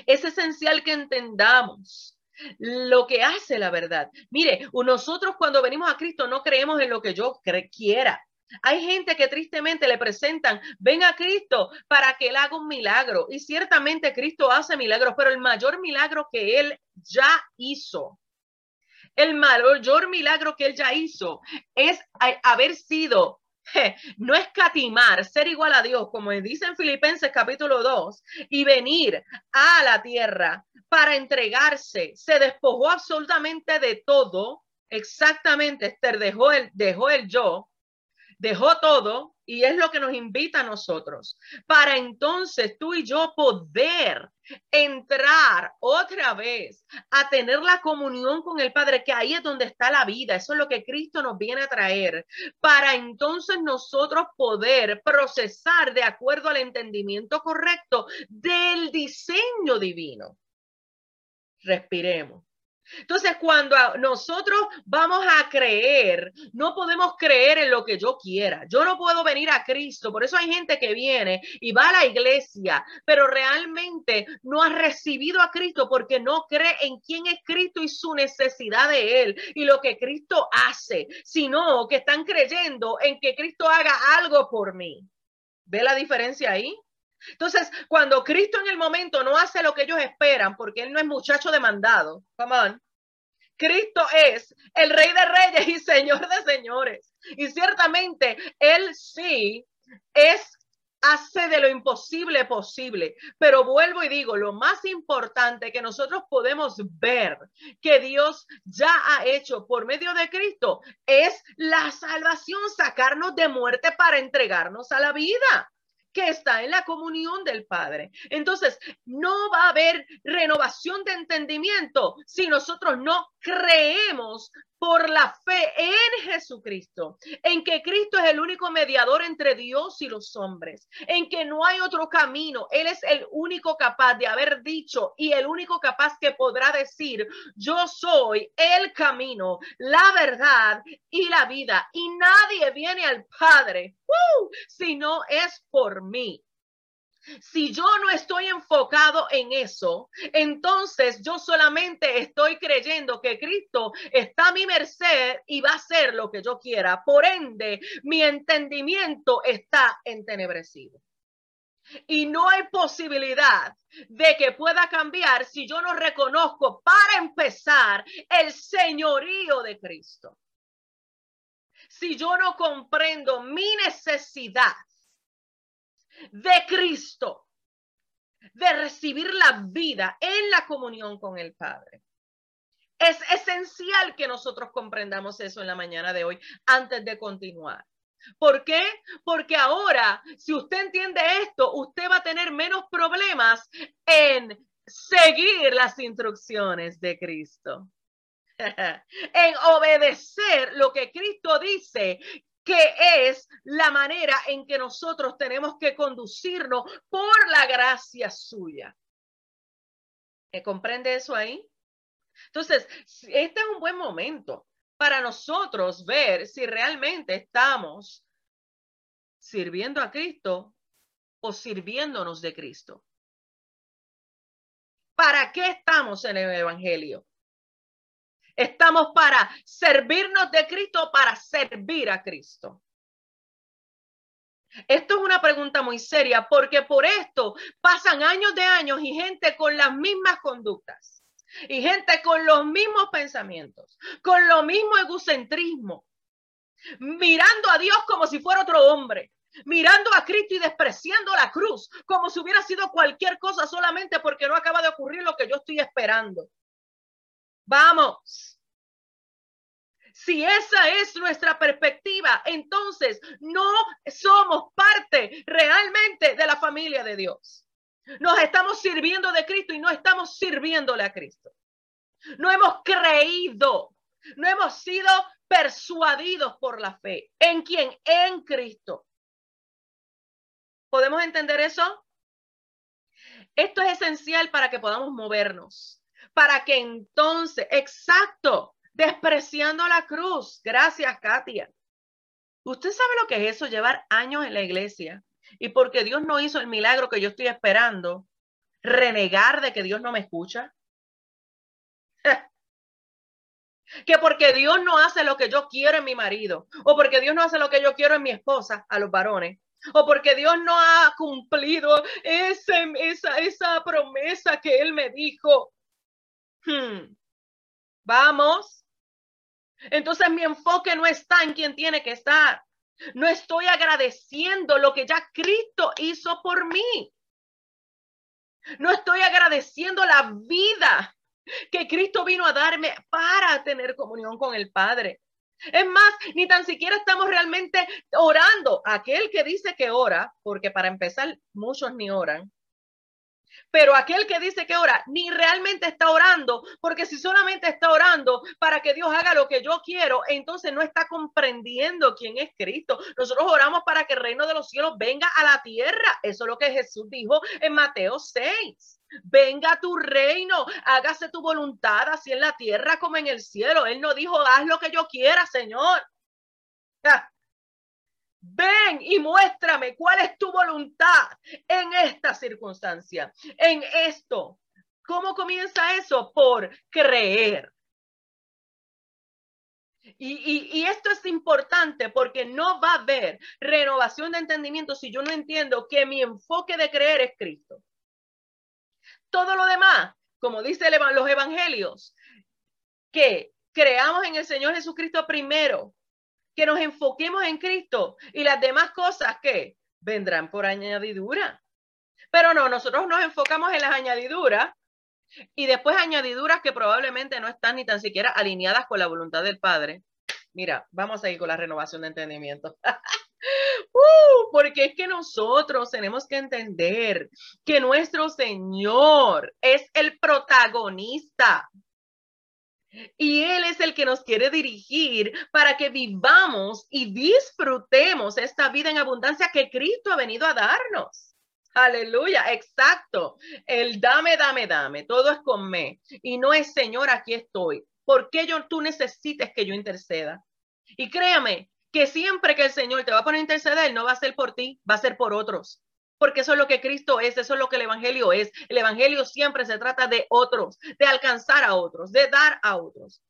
Speaker 2: Es esencial que entendamos lo que hace la verdad. Mire, nosotros cuando venimos a Cristo no creemos en lo que yo quiera. Hay gente que tristemente le presentan, ven a Cristo para que Él haga un milagro. Y ciertamente Cristo hace milagros, pero el mayor milagro que Él ya hizo, el mayor milagro que Él ya hizo es haber sido no escatimar, ser igual a Dios, como dice en Filipenses capítulo 2, y venir a la tierra para entregarse, se despojó absolutamente de todo. Exactamente, Esther dejó el, dejó el yo, dejó todo y es lo que nos invita a nosotros para entonces tú y yo poder entrar otra vez a tener la comunión con el Padre, que ahí es donde está la vida. Eso es lo que Cristo nos viene a traer para entonces nosotros poder procesar de acuerdo al entendimiento correcto del diseño divino respiremos. Entonces, cuando nosotros vamos a creer, no podemos creer en lo que yo quiera. Yo no puedo venir a Cristo. Por eso hay gente que viene y va a la iglesia, pero realmente no ha recibido a Cristo porque no cree en quién es Cristo y su necesidad de Él y lo que Cristo hace, sino que están creyendo en que Cristo haga algo por mí. ¿Ve la diferencia ahí? Entonces, cuando Cristo en el momento no hace lo que ellos esperan, porque Él no es muchacho demandado, come Cristo es el Rey de Reyes y Señor de Señores. Y ciertamente Él sí es hace de lo imposible posible. Pero vuelvo y digo, lo más importante que nosotros podemos ver que Dios ya ha hecho por medio de Cristo es la salvación, sacarnos de muerte para entregarnos a la vida que está en la comunión del Padre. Entonces, no va a haber renovación de entendimiento si nosotros no creemos por la fe en Jesucristo, en que Cristo es el único mediador entre Dios y los hombres, en que no hay otro camino. Él es el único capaz de haber dicho y el único capaz que podrá decir, yo soy el camino, la verdad y la vida. Y nadie viene al Padre si no es por mí. Si yo no estoy enfocado en eso, entonces yo solamente estoy creyendo que Cristo está a mi merced y va a hacer lo que yo quiera. Por ende, mi entendimiento está entenebrecido. Y no hay posibilidad de que pueda cambiar si yo no reconozco, para empezar, el señorío de Cristo. Si yo no comprendo mi necesidad de Cristo, de recibir la vida en la comunión con el Padre. Es esencial que nosotros comprendamos eso en la mañana de hoy antes de continuar. ¿Por qué? Porque ahora, si usted entiende esto, usted va a tener menos problemas en seguir las instrucciones de Cristo. en obedecer lo que Cristo dice que es la manera en que nosotros tenemos que conducirnos por la gracia suya. ¿Me comprende eso ahí? Entonces, este es un buen momento para nosotros ver si realmente estamos sirviendo a Cristo o sirviéndonos de Cristo. ¿Para qué estamos en el Evangelio? Estamos para servirnos de Cristo, para servir a Cristo. Esto es una pregunta muy seria porque por esto pasan años de años y gente con las mismas conductas y gente con los mismos pensamientos, con lo mismo egocentrismo, mirando a Dios como si fuera otro hombre, mirando a Cristo y despreciando la cruz como si hubiera sido cualquier cosa solamente porque no acaba de ocurrir lo que yo estoy esperando. Vamos. Si esa es nuestra perspectiva, entonces no somos parte realmente de la familia de Dios. Nos estamos sirviendo de Cristo y no estamos sirviéndole a Cristo. No hemos creído, no hemos sido persuadidos por la fe. ¿En quién? En Cristo. ¿Podemos entender eso? Esto es esencial para que podamos movernos, para que entonces, exacto, despreciando la cruz. Gracias, Katia. ¿Usted sabe lo que es eso? Llevar años en la iglesia y porque Dios no hizo el milagro que yo estoy esperando, renegar de que Dios no me escucha. que porque Dios no hace lo que yo quiero en mi marido, o porque Dios no hace lo que yo quiero en mi esposa, a los varones, o porque Dios no ha cumplido ese, esa, esa promesa que Él me dijo. Hmm. Vamos. Entonces mi enfoque no está en quien tiene que estar. No estoy agradeciendo lo que ya Cristo hizo por mí. No estoy agradeciendo la vida que Cristo vino a darme para tener comunión con el Padre. Es más, ni tan siquiera estamos realmente orando. Aquel que dice que ora, porque para empezar muchos ni oran, pero aquel que dice que ora, ni realmente está orando, porque si solamente está orando para que Dios haga lo que yo quiero, entonces no está comprendiendo quién es Cristo. Nosotros oramos para que el reino de los cielos venga a la tierra. Eso es lo que Jesús dijo en Mateo 6. Venga tu reino, hágase tu voluntad, así en la tierra como en el cielo. Él no dijo, haz lo que yo quiera, Señor. Ven y muéstrame cuál es tu voluntad en esta circunstancia, en esto. ¿Cómo comienza eso? Por creer. Y, y, esto es importante porque no va a haber renovación de entendimiento si yo no entiendo que mi enfoque de creer es Cristo. Todo lo demás, como dice los evangelios, que creamos en el Señor Jesucristo primero, que nos enfoquemos en Cristo y las demás cosas que vendrán por añadidura. Pero no, nosotros nos enfocamos en las añadiduras y después añadiduras que probablemente no están ni tan siquiera alineadas con la voluntad del Padre. Mira, vamos a ir con la renovación de entendimiento. Uh, porque es que nosotros tenemos que entender que nuestro Señor es el protagonista. Y Él es el que nos quiere dirigir para que vivamos y disfrutemos esta vida en abundancia que Cristo ha venido a darnos. Aleluya, exacto. El dame, dame, dame. Todo es con me. Y no es Señor, aquí estoy. ¿Por qué yo, tú necesites que yo interceda? Y créame que siempre que el Señor te va a poner a interceder, no va a ser por ti, va a ser por otros. Porque eso es lo que Cristo es, eso es lo que el Evangelio es. El Evangelio siempre se trata de otros, de alcanzar a otros, de dar a otros.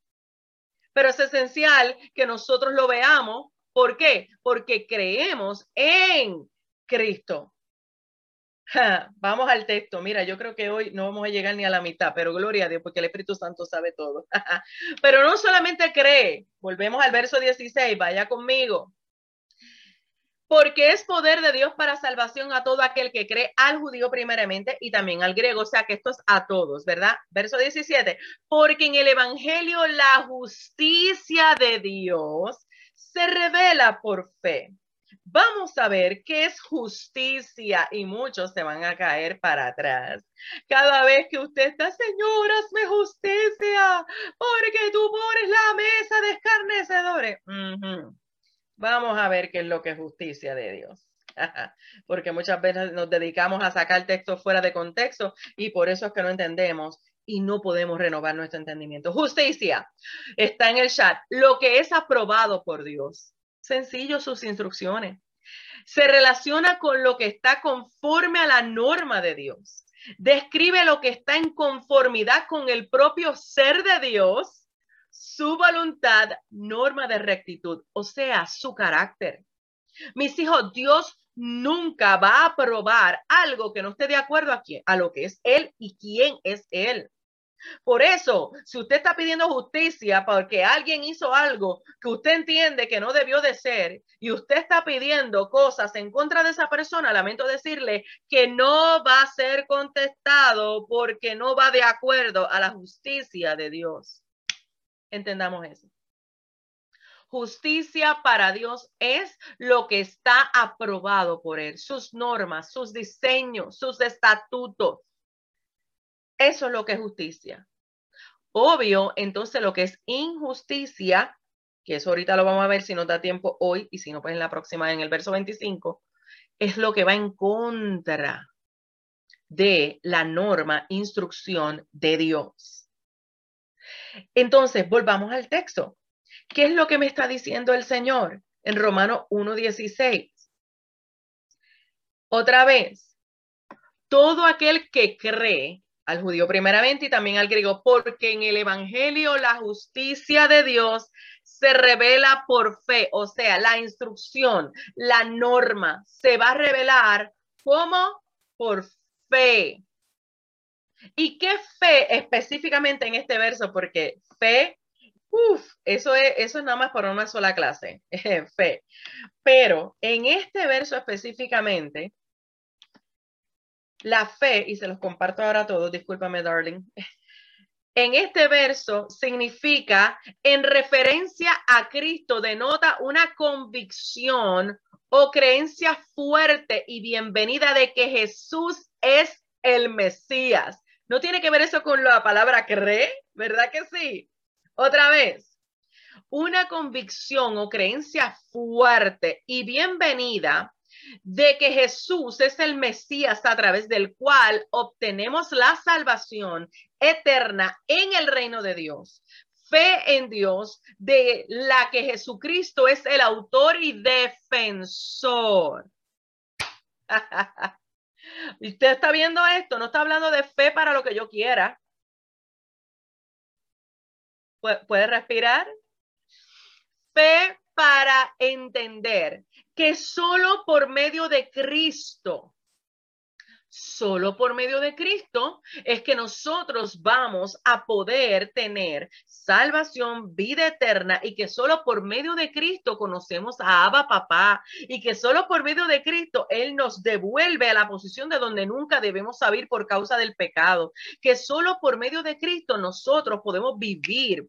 Speaker 2: Pero es esencial que nosotros lo veamos. ¿Por qué? Porque creemos en Cristo. Vamos al texto. Mira, yo creo que hoy no vamos a llegar ni a la mitad, pero gloria a Dios, porque el Espíritu Santo sabe todo. pero no solamente cree, volvemos al verso 16, vaya conmigo. Porque es poder de Dios para salvación a todo aquel que cree, al judío primeramente y también al griego, o sea que esto es a todos, ¿verdad? Verso 17, porque en el Evangelio la justicia de Dios se revela por fe Vamos a ver qué es justicia y muchos se van a caer para atrás. Cada vez que usted está, Señor, hazme justicia, porque tú pones la mesa de escarnecedores. Ver qué es lo que es justicia de Dios. porque muchas veces nos dedicamos a sacar textos fuera de contexto y por eso es que no entendemos y no podemos renovar nuestro entendimiento. Justicia está en el chat, lo que es aprobado por Dios sencillo sus instrucciones. Se relaciona con lo que está conforme a la norma de Dios. Describe lo que está en conformidad con el propio ser de Dios, su voluntad, norma de rectitud, o sea, su carácter. Mis hijos, Dios nunca va a aprobar algo que no esté de acuerdo a, quién, a lo que es Él y quién es Él. Por eso, si usted está pidiendo justicia porque alguien hizo algo que usted entiende que no debió de ser y usted está pidiendo cosas en contra de esa persona, lamento decirle que no va a ser contestado porque no va de acuerdo a la justicia de Dios. Entendamos eso. Justicia para Dios es lo que está aprobado por Él, sus normas, sus diseños, sus estatutos. Eso es lo que es justicia. Obvio, entonces lo que es injusticia, que eso ahorita lo vamos a ver si nos da tiempo hoy y si no, pues en la próxima, en el verso 25, es lo que va en contra de la norma, instrucción de Dios. Entonces, volvamos al texto. ¿Qué es lo que me está diciendo el Señor en Romano 1.16? Otra vez, todo aquel que cree al judío primeramente y también al griego, porque en el Evangelio la justicia de Dios se revela por fe, o sea, la instrucción, la norma se va a revelar como por fe. ¿Y qué fe específicamente en este verso? Porque fe, uff, eso es, eso es nada más para una sola clase, fe. Pero en este verso específicamente, la fe, y se los comparto ahora a todos, discúlpame, darling. En este verso significa, en referencia a Cristo, denota una convicción o creencia fuerte y bienvenida de que Jesús es el Mesías. No tiene que ver eso con la palabra cree, ¿verdad que sí? Otra vez, una convicción o creencia fuerte y bienvenida de que Jesús es el Mesías a través del cual obtenemos la salvación eterna en el reino de Dios. Fe en Dios de la que Jesucristo es el autor y defensor. Usted está viendo esto, no está hablando de fe para lo que yo quiera. ¿Puede respirar? Fe para entender que solo por medio de Cristo, solo por medio de Cristo es que nosotros vamos a poder tener salvación, vida eterna y que solo por medio de Cristo conocemos a Abba Papá y que solo por medio de Cristo Él nos devuelve a la posición de donde nunca debemos salir por causa del pecado, que solo por medio de Cristo nosotros podemos vivir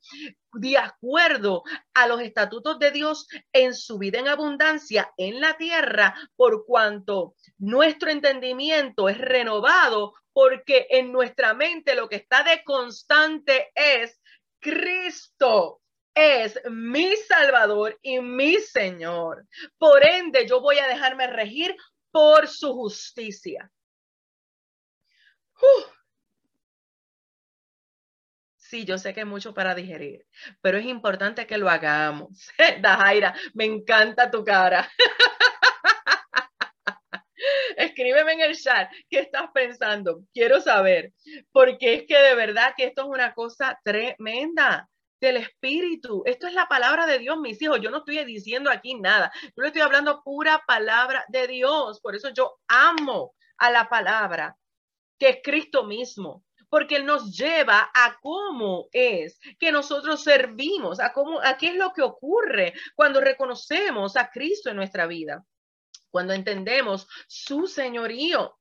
Speaker 2: de acuerdo a los estatutos de Dios en su vida en abundancia en la tierra, por cuanto nuestro entendimiento es renovado, porque en nuestra mente lo que está de constante es Cristo es mi Salvador y mi Señor. Por ende, yo voy a dejarme regir por su justicia. Sí, yo sé que es mucho para digerir, pero es importante que lo hagamos. Dajaira, me encanta tu cara. Escríbeme en el chat qué estás pensando. Quiero saber, porque es que de verdad que esto es una cosa tremenda del Espíritu. Esto es la palabra de Dios, mis hijos. Yo no estoy diciendo aquí nada. Yo le estoy hablando pura palabra de Dios. Por eso yo amo a la palabra, que es Cristo mismo porque nos lleva a cómo es que nosotros servimos, a cómo, a qué es lo que ocurre cuando reconocemos a Cristo en nuestra vida, cuando entendemos su señorío.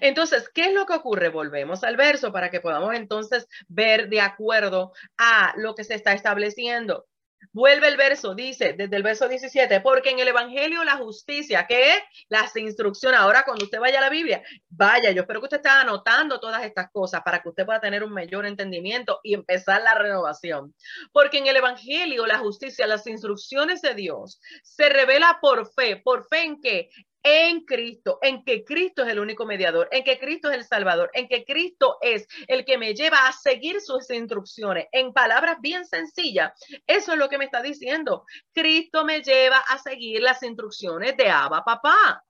Speaker 2: Entonces, ¿qué es lo que ocurre? Volvemos al verso para que podamos entonces ver de acuerdo a lo que se está estableciendo. Vuelve el verso, dice desde el verso 17, porque en el Evangelio la justicia, que es las instrucciones, ahora cuando usted vaya a la Biblia, vaya, yo espero que usted esté anotando todas estas cosas para que usted pueda tener un mayor entendimiento y empezar la renovación. Porque en el Evangelio la justicia, las instrucciones de Dios, se revela por fe. ¿Por fe en qué? En Cristo, en que Cristo es el único mediador, en que Cristo es el Salvador, en que Cristo es el que me lleva a seguir sus instrucciones. En palabras bien sencillas, eso es lo que me está diciendo. Cristo me lleva a seguir las instrucciones de Abba Papá.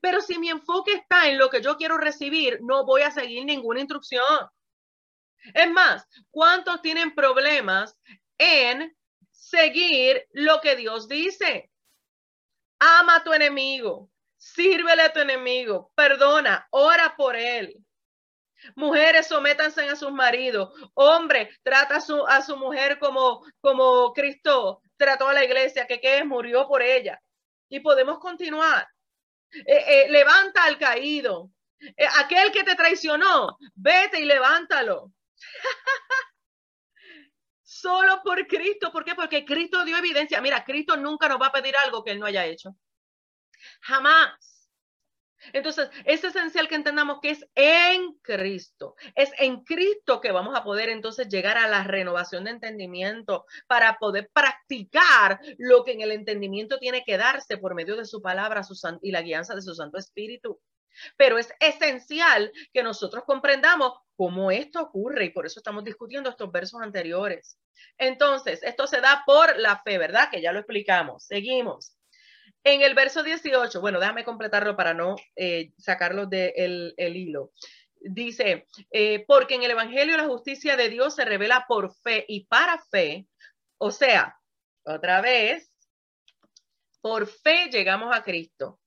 Speaker 2: Pero si mi enfoque está en lo que yo quiero recibir, no voy a seguir ninguna instrucción. Es más, ¿cuántos tienen problemas en seguir lo que Dios dice? Ama a tu enemigo, sírvele a tu enemigo, perdona, ora por él. Mujeres, sométanse a sus maridos. Hombre, trata a su, a su mujer como, como Cristo trató a la iglesia, que, murió por ella. Y podemos continuar. Eh, eh, levanta al caído. Eh, aquel que te traicionó, vete y levántalo. Solo por Cristo. ¿Por qué? Porque Cristo dio evidencia. Mira, Cristo nunca nos va a pedir algo que Él no haya hecho. Jamás. Entonces, es esencial que entendamos que es en Cristo. Es en Cristo que vamos a poder entonces llegar a la renovación de entendimiento para poder practicar lo que en el entendimiento tiene que darse por medio de su palabra su y la guianza de su Santo Espíritu. Pero es esencial que nosotros comprendamos cómo esto ocurre y por eso estamos discutiendo estos versos anteriores. Entonces, esto se da por la fe, ¿verdad? Que ya lo explicamos. Seguimos. En el verso 18, bueno, déjame completarlo para no eh, sacarlo del el hilo. Dice, eh, porque en el Evangelio la justicia de Dios se revela por fe y para fe. O sea, otra vez, por fe llegamos a Cristo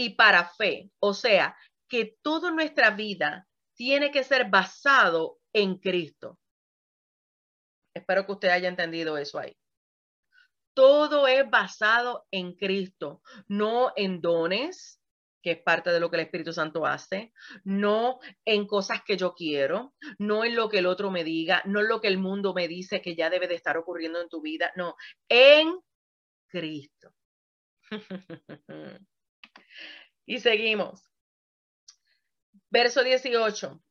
Speaker 2: y para fe. O sea, que toda nuestra vida tiene que ser basado en Cristo. Espero que usted haya entendido eso ahí todo es basado en Cristo, no en dones, que es parte de lo que el Espíritu Santo hace, no en cosas que yo quiero, no en lo que el otro me diga, no en lo que el mundo me dice que ya debe de estar ocurriendo en tu vida, no, en Cristo. y seguimos. Verso 18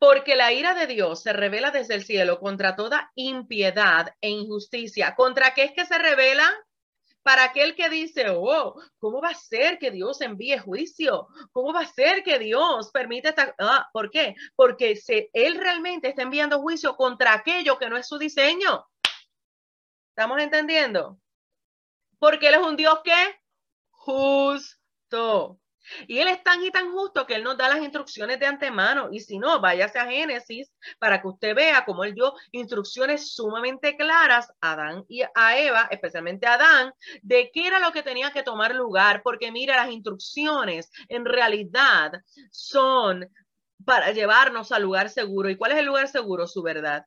Speaker 2: porque la ira de Dios se revela desde el cielo contra toda impiedad e injusticia. ¿Contra qué es que se revela? Para aquel que dice, oh, ¿cómo va a ser que Dios envíe juicio? ¿Cómo va a ser que Dios permite esta... Ah, ¿Por qué? Porque se, Él realmente está enviando juicio contra aquello que no es su diseño. ¿Estamos entendiendo? Porque Él es un Dios que. Y Él es tan y tan justo que Él nos da las instrucciones de antemano. Y si no, váyase a Génesis para que usted vea cómo Él dio instrucciones sumamente claras a Adán y a Eva, especialmente a Adán, de qué era lo que tenía que tomar lugar. Porque mira, las instrucciones en realidad son para llevarnos al lugar seguro. ¿Y cuál es el lugar seguro? Su verdad.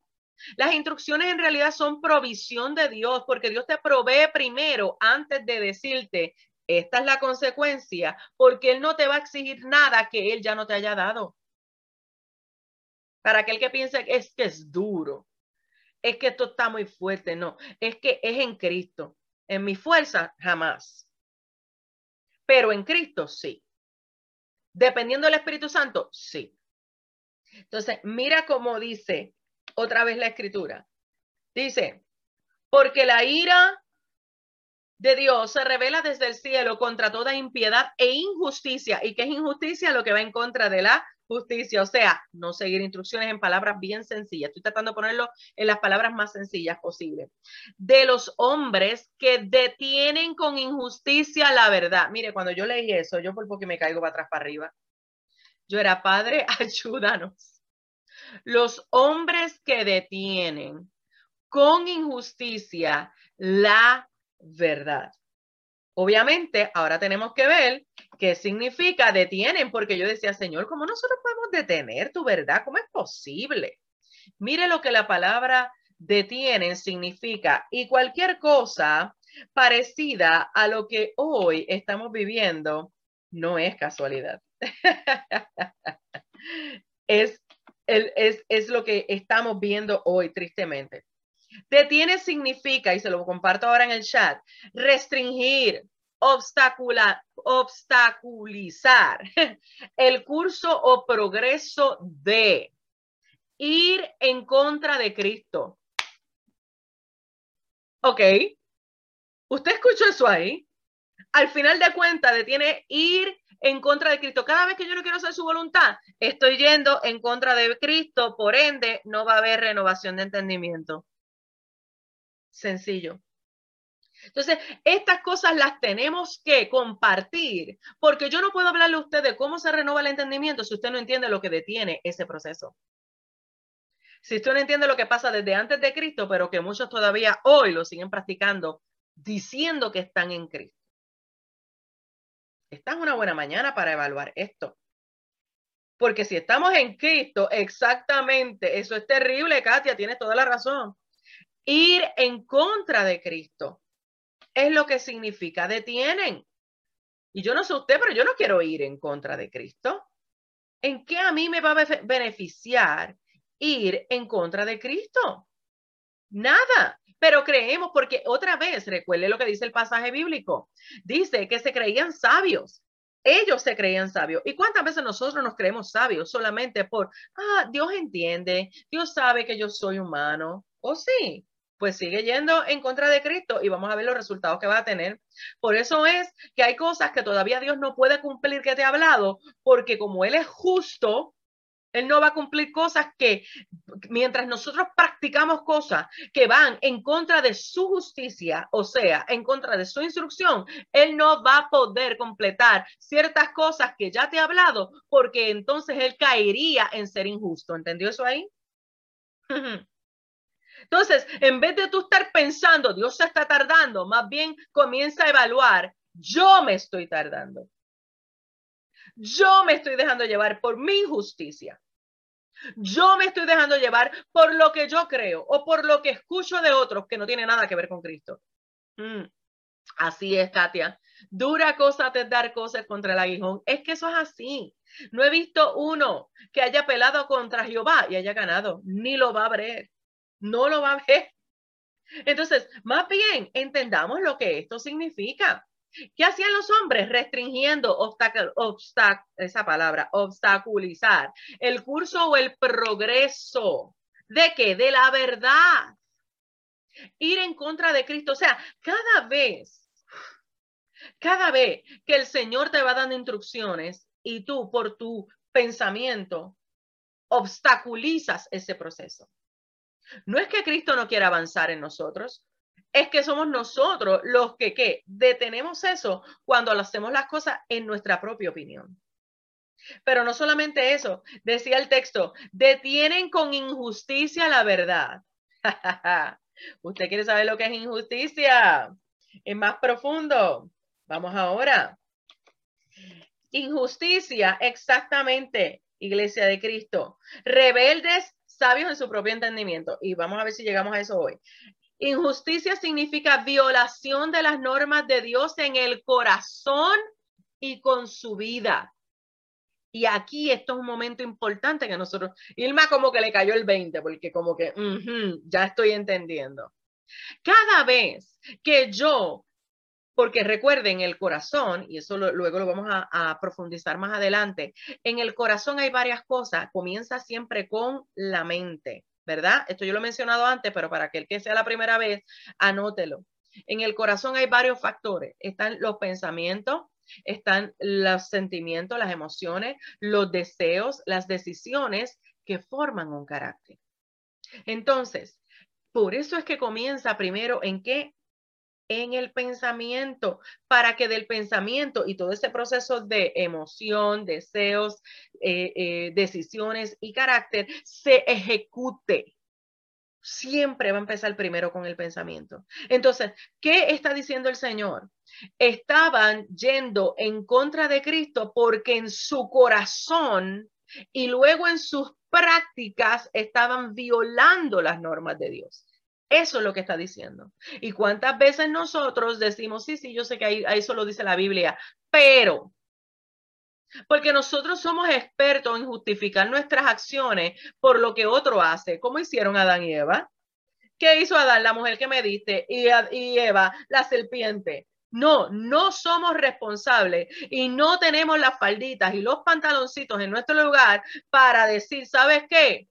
Speaker 2: Las instrucciones en realidad son provisión de Dios, porque Dios te provee primero antes de decirte esta es la consecuencia, porque Él no te va a exigir nada que Él ya no te haya dado. Para aquel que piense que es que es duro, es que esto está muy fuerte, no, es que es en Cristo. En mi fuerza, jamás. Pero en Cristo, sí. Dependiendo del Espíritu Santo, sí. Entonces, mira cómo dice otra vez la escritura. Dice, porque la ira de Dios se revela desde el cielo contra toda impiedad e injusticia. ¿Y qué es injusticia? Lo que va en contra de la justicia, o sea, no seguir instrucciones en palabras bien sencillas. Estoy tratando de ponerlo en las palabras más sencillas posibles. De los hombres que detienen con injusticia la verdad. Mire, cuando yo leí eso, yo por porque me caigo para atrás, para arriba. Yo era, Padre, ayúdanos. Los hombres que detienen con injusticia la verdad. Obviamente, ahora tenemos que ver qué significa detienen, porque yo decía, Señor, ¿cómo nosotros podemos detener tu verdad? ¿Cómo es posible? Mire lo que la palabra detienen significa y cualquier cosa parecida a lo que hoy estamos viviendo no es casualidad. es, es, es lo que estamos viendo hoy, tristemente. Detiene significa, y se lo comparto ahora en el chat, restringir, obstaculizar el curso o progreso de ir en contra de Cristo. Ok. ¿Usted escuchó eso ahí? Al final de cuentas, detiene ir en contra de Cristo. Cada vez que yo no quiero hacer su voluntad, estoy yendo en contra de Cristo, por ende, no va a haber renovación de entendimiento sencillo. Entonces, estas cosas las tenemos que compartir, porque yo no puedo hablarle a usted de cómo se renova el entendimiento si usted no entiende lo que detiene ese proceso. Si usted no entiende lo que pasa desde antes de Cristo, pero que muchos todavía hoy lo siguen practicando, diciendo que están en Cristo. Esta es una buena mañana para evaluar esto. Porque si estamos en Cristo, exactamente, eso es terrible, Katia, tienes toda la razón. Ir en contra de Cristo es lo que significa detienen. Y yo no sé usted, pero yo no quiero ir en contra de Cristo. ¿En qué a mí me va a beneficiar ir en contra de Cristo? Nada. Pero creemos porque otra vez, recuerde lo que dice el pasaje bíblico. Dice que se creían sabios. Ellos se creían sabios. ¿Y cuántas veces nosotros nos creemos sabios solamente por, ah, Dios entiende, Dios sabe que yo soy humano? ¿O sí? Pues sigue yendo en contra de Cristo y vamos a ver los resultados que va a tener. Por eso es que hay cosas que todavía Dios no puede cumplir que te ha hablado, porque como Él es justo, él no va a cumplir cosas que, mientras nosotros practicamos cosas que van en contra de su justicia, o sea, en contra de su instrucción, Él no va a poder completar ciertas cosas que ya te he hablado, porque entonces Él caería en ser injusto. ¿Entendió eso ahí? Entonces, en vez de tú estar pensando, Dios se está tardando, más bien comienza a evaluar, yo me estoy tardando. Yo me estoy dejando llevar por mi injusticia. Yo me estoy dejando llevar por lo que yo creo o por lo que escucho de otros que no tiene nada que ver con Cristo. Mm, así es, Katia. Dura cosa te dar cosas contra el aguijón. Es que eso es así. No he visto uno que haya pelado contra Jehová y haya ganado. Ni lo va a ver. No lo va a ver. Entonces, más bien, entendamos lo que esto significa. ¿Qué hacían los hombres? Restringiendo, esa palabra, obstaculizar el curso o el progreso. ¿De qué? De la verdad. Ir en contra de Cristo. O sea, cada vez, cada vez que el Señor te va dando instrucciones y tú por tu pensamiento obstaculizas ese proceso. No es que Cristo no quiera avanzar en nosotros, es que somos nosotros los que detenemos eso cuando hacemos las cosas en nuestra propia opinión. Pero no solamente eso, decía el texto, detienen con injusticia la verdad. ¿Usted quiere saber lo que es injusticia? Es más profundo. Vamos ahora. Injusticia, exactamente, Iglesia de Cristo. Rebeldes, sabios en su propio entendimiento. Y vamos a ver si llegamos a eso hoy. Injusticia significa violación de las normas de Dios en el corazón y con su vida. Y aquí esto es un momento importante que nosotros, Irma como que le cayó el 20, porque como que, ya estoy entendiendo. Cada vez que yo, porque recuerden, el corazón, y eso luego lo vamos a profundizar más adelante, en el corazón hay varias cosas, comienza siempre con la mente. ¿verdad? Esto yo lo he mencionado antes, pero para aquel que sea la primera vez, anótelo. En el corazón hay varios factores. Están los pensamientos, están los sentimientos, las emociones, los deseos, las decisiones que forman un carácter. Entonces, por eso es que comienza primero en qué? En el pensamiento, para que del pensamiento y todo ese proceso de emoción, deseos, eh, eh, decisiones y carácter se ejecute. Siempre va a empezar primero con el pensamiento. Entonces, ¿qué está diciendo el Señor? Estaban yendo en contra de Cristo porque en su corazón y luego en sus prácticas estaban violando las normas de Dios. Eso es lo que está diciendo. ¿Y cuántas veces nosotros decimos, sí, sí, yo sé que ahí, eso lo dice la Biblia, pero porque nosotros somos expertos en justificar nuestras acciones por lo que otro hace, como hicieron Adán y Eva. ¿Qué hizo Adán, la mujer que me diste, y, y Eva, la serpiente? No, no somos responsables y no tenemos las falditas y los pantaloncitos en nuestro lugar para decir, ¿sabes qué?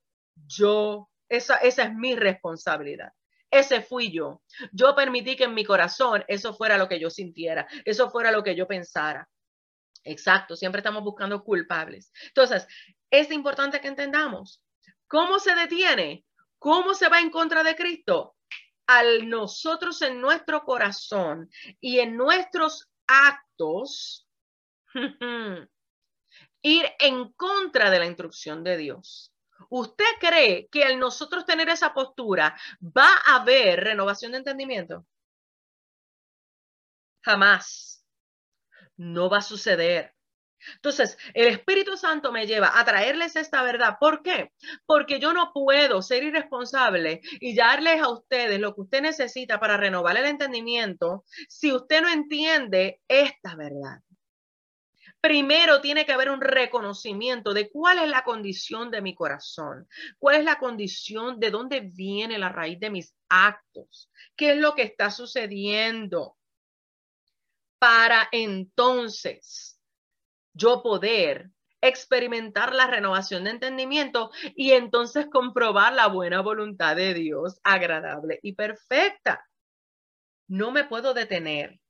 Speaker 2: Yo, esa, esa es mi responsabilidad. Ese fui yo. Yo permití que en mi corazón eso fuera lo que yo sintiera, eso fuera lo que yo pensara. Exacto, siempre estamos buscando culpables. Entonces, es importante que entendamos cómo se detiene, cómo se va en contra de Cristo. Al nosotros en nuestro corazón y en nuestros actos ir en contra de la instrucción de Dios. ¿Usted cree que al nosotros tener esa postura va a haber renovación de entendimiento? Jamás. No va a suceder. Entonces, el Espíritu Santo me lleva a traerles esta verdad. ¿Por qué? Porque yo no puedo ser irresponsable y darles a ustedes lo que usted necesita para renovar el entendimiento si usted no entiende esta verdad. Primero tiene que haber un reconocimiento de cuál es la condición de mi corazón, cuál es la condición de dónde viene la raíz de mis actos, qué es lo que está sucediendo para entonces yo poder experimentar la renovación de entendimiento y entonces comprobar la buena voluntad de Dios agradable y perfecta. No me puedo detener.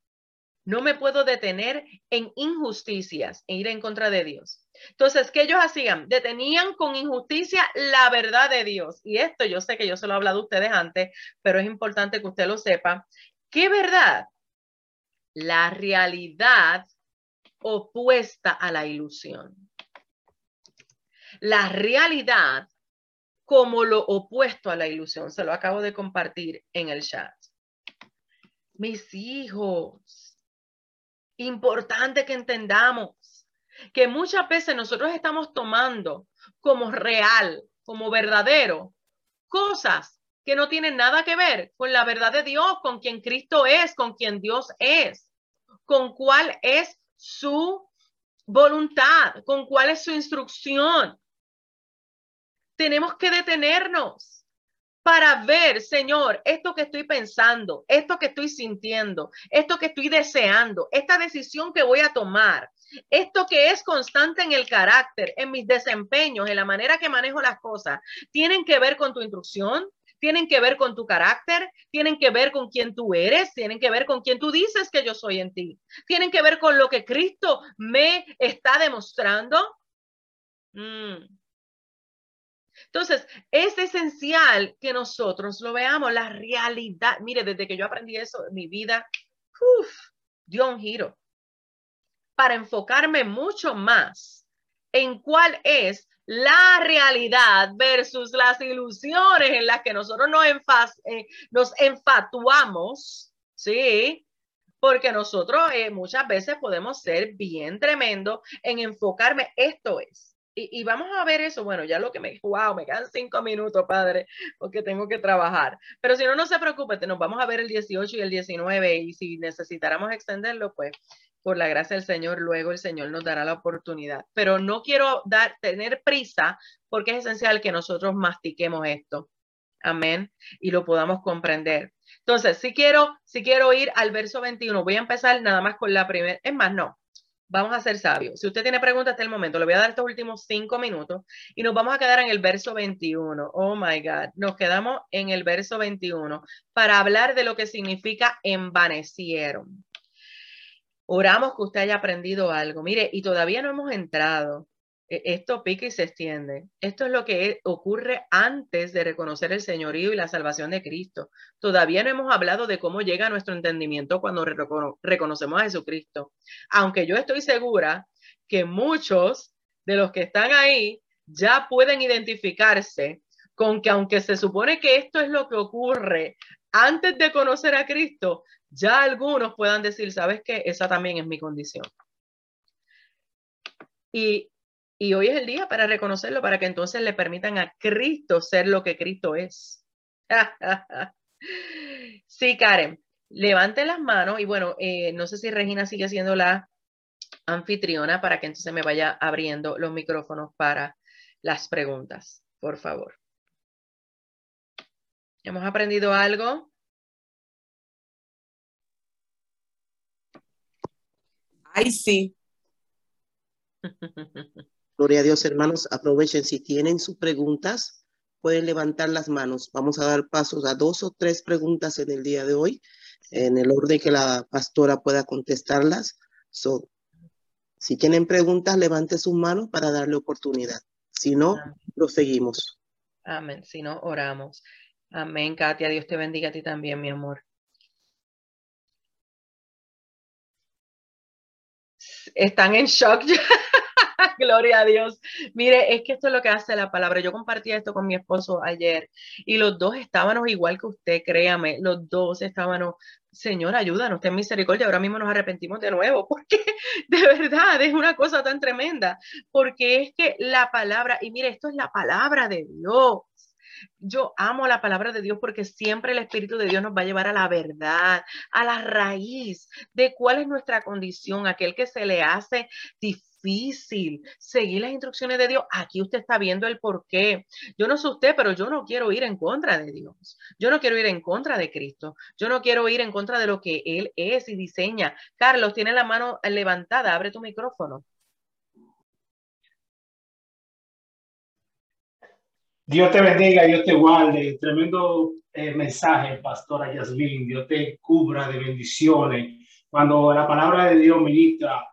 Speaker 2: No me puedo detener en injusticias e ir en contra de Dios. Entonces, ¿qué ellos hacían? Detenían con injusticia la verdad de Dios. Y esto yo sé que yo se lo he hablado a ustedes antes, pero es importante que usted lo sepa. ¿Qué verdad? La realidad opuesta a la ilusión la realidad como lo opuesto a la ilusión. Se lo acabo de compartir en el chat. Mis hijos, importante que entendamos que muchas veces nosotros estamos tomando como real, como verdadero, cosas que no tienen nada que ver con la verdad de Dios, con quien Cristo es, con quien Dios es, con cuál es su voluntad, con cuál es su instrucción. Tenemos que detenernos para ver, Señor, esto que estoy pensando, esto que estoy sintiendo, esto que estoy deseando, esta decisión que voy a tomar, esto que es constante en el carácter, en mis desempeños, en la manera que manejo las cosas, tienen que ver con tu instrucción, tienen que ver con tu carácter, tienen que ver con quién tú eres, tienen que ver con quién tú dices que yo soy en ti, tienen que ver con lo que Cristo me está demostrando. Mm. Entonces, es esencial que nosotros lo veamos, la realidad. Mire, desde que yo aprendí eso, mi vida dio un giro para enfocarme mucho más en cuál es la realidad versus las ilusiones en las que nosotros nos, eh, enfatuamos, ¿sí? Porque nosotros eh, muchas veces podemos ser bien tremendo en enfocarme, esto es, y, vamos a ver eso. Bueno, ya lo que me, wow, me quedan cinco minutos, padre, porque tengo que trabajar. Pero si no, no se preocupe, nos vamos a ver el 18 y el 19 y si necesitáramos extenderlo, pues por la gracia del Señor, luego el Señor nos dará la oportunidad. Pero no quiero dar, tener prisa porque es esencial que nosotros mastiquemos esto. Amén. Y lo podamos comprender. Entonces, si quiero, si quiero ir al verso 21, voy a empezar nada más con la primera, es más, no, vamos a ser sabios. Si usted tiene preguntas hasta el momento, le voy a dar estos últimos cinco minutos y nos vamos a quedar en el verso 21. Oh my God, nos quedamos en el verso 21 para hablar de lo que significa envanecieron. Oramos que usted haya aprendido algo. Mire, y todavía no hemos entrado esto pica y se extiende. Esto es lo que ocurre antes de reconocer el señorío y la salvación de Cristo. Todavía no hemos hablado de cómo llega nuestro entendimiento cuando reconocemos a Jesucristo. Aunque yo estoy segura que muchos de los que están ahí ya pueden identificarse con que aunque se supone que esto es lo que ocurre antes de conocer a Cristo, ya algunos puedan decir, ¿sabes qué? Esa también es mi condición. Y y hoy es el día para reconocerlo, para que entonces le permitan a Cristo ser lo que Cristo es. sí, Karen, levante las manos y bueno, eh, no sé si Regina sigue siendo la anfitriona para que entonces me vaya abriendo los micrófonos para las preguntas, por favor. ¿Hemos aprendido algo?
Speaker 1: Ay, sí.
Speaker 3: Gloria a Dios, hermanos. Aprovechen si tienen sus preguntas, pueden levantar las manos. Vamos a dar pasos a dos o tres preguntas en el día de hoy, en el orden que la pastora pueda contestarlas. si tienen preguntas, levante sus manos para darle oportunidad. Si no, proseguimos.
Speaker 2: Amén. Si no, oramos. Amén, Katia. Dios te bendiga a ti también, mi amor. Están en shock. Gloria a Dios. Mire, es que esto es lo que hace la palabra. Yo compartí esto con mi esposo ayer y los dos estábamos igual que usted, créame, los dos estábamos, Señor, ayúdanos, ten misericordia, ahora mismo nos arrepentimos de nuevo, porque de verdad es una cosa tan tremenda, porque es que la palabra, y mire, esto es la palabra de Dios. Yo amo la palabra de Dios porque siempre el Espíritu de Dios nos va a llevar a la verdad, a la raíz de cuál es nuestra condición, aquel que se le hace difícil seguir las instrucciones de Dios. Aquí usted está viendo el por qué. Yo no sé usted, pero yo no quiero ir en contra de Dios. Yo no quiero ir en contra de Cristo. Yo no quiero ir en contra de lo que Él es y diseña. Carlos, tiene la mano levantada. Abre tu micrófono.
Speaker 4: Dios te bendiga, Dios te guarde. Tremendo eh, mensaje, pastora Yasmin. Dios te cubra de bendiciones. Cuando la palabra de Dios ministra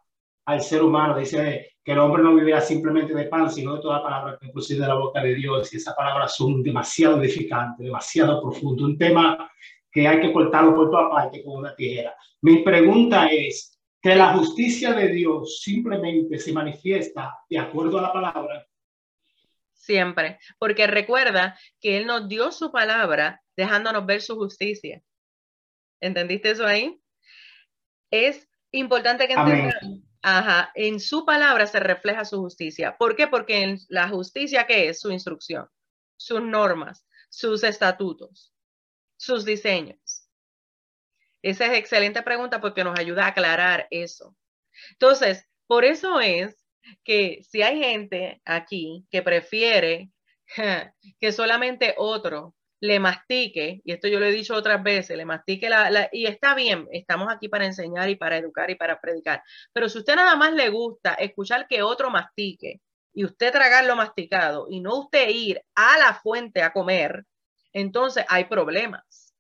Speaker 4: al ser humano, dice que el hombre no vivirá simplemente de pan, sino de toda palabra que procede de la boca de Dios. Y esas palabras son demasiado edificantes, demasiado profundas. Un tema que hay que cortarlo por toda parte con una tijera. Mi pregunta es, que la justicia de Dios simplemente se manifiesta de acuerdo a la palabra
Speaker 2: siempre, porque recuerda que Él nos dio su palabra dejándonos ver su justicia. ¿Entendiste eso ahí? Es importante que entendamos. Ajá, en su palabra se refleja su justicia. ¿Por qué? Porque en la justicia, ¿qué es? Su instrucción, sus normas, sus estatutos, sus diseños. Esa es excelente pregunta porque nos ayuda a aclarar eso. Entonces, por eso es que si hay gente aquí que prefiere que solamente otro le mastique, y esto yo lo he dicho otras veces, le mastique la, y está bien, estamos aquí para enseñar y para educar y para predicar, pero si usted nada más le gusta escuchar que otro mastique y usted tragar lo masticado y no usted ir a la fuente a comer, entonces hay problemas.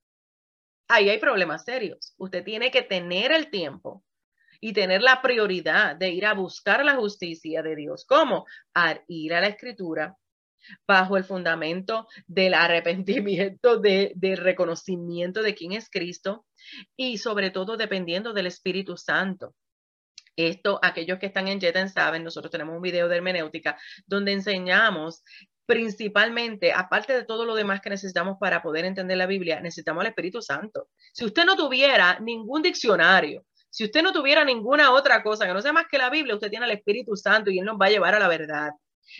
Speaker 2: Ahí hay problemas serios. Usted tiene que tener el tiempo y tener la prioridad de ir a buscar la justicia de Dios. ¿Cómo? A ir a la escritura bajo el fundamento del arrepentimiento, de, del reconocimiento de quién es Cristo y sobre todo dependiendo del Espíritu Santo. Esto, aquellos que están en Jeten saben, nosotros tenemos un video de hermenéutica donde enseñamos principalmente, aparte de todo lo demás que necesitamos para poder entender la Biblia, necesitamos el Espíritu Santo. Si usted no tuviera ningún diccionario, si usted no tuviera ninguna otra cosa que no sea más que la Biblia, usted tiene el Espíritu Santo y Él nos va a llevar a la verdad.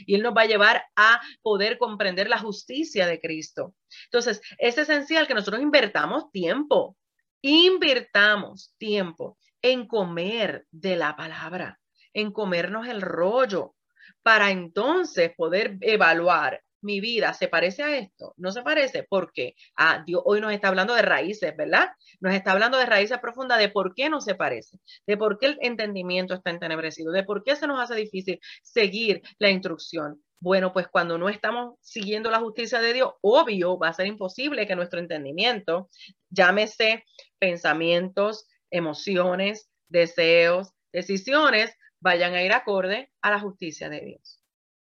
Speaker 2: Y Él nos va a llevar a poder comprender la justicia de Cristo. Entonces, es esencial que nosotros invertamos tiempo, invirtamos tiempo en comer de la palabra, en comernos el rollo, para entonces poder evaluar mi vida se parece a esto, no se parece, porque ah, Dios hoy nos está hablando de raíces, ¿verdad? Nos está hablando de raíces profundas, de por qué no se parece, de por qué el entendimiento está entenebrecido, de por qué se nos hace difícil seguir la instrucción. Bueno, pues cuando no estamos siguiendo la justicia de Dios, obvio, va a ser imposible que nuestro entendimiento, llámese pensamientos, emociones, deseos, decisiones, vayan a ir acorde a la justicia de Dios.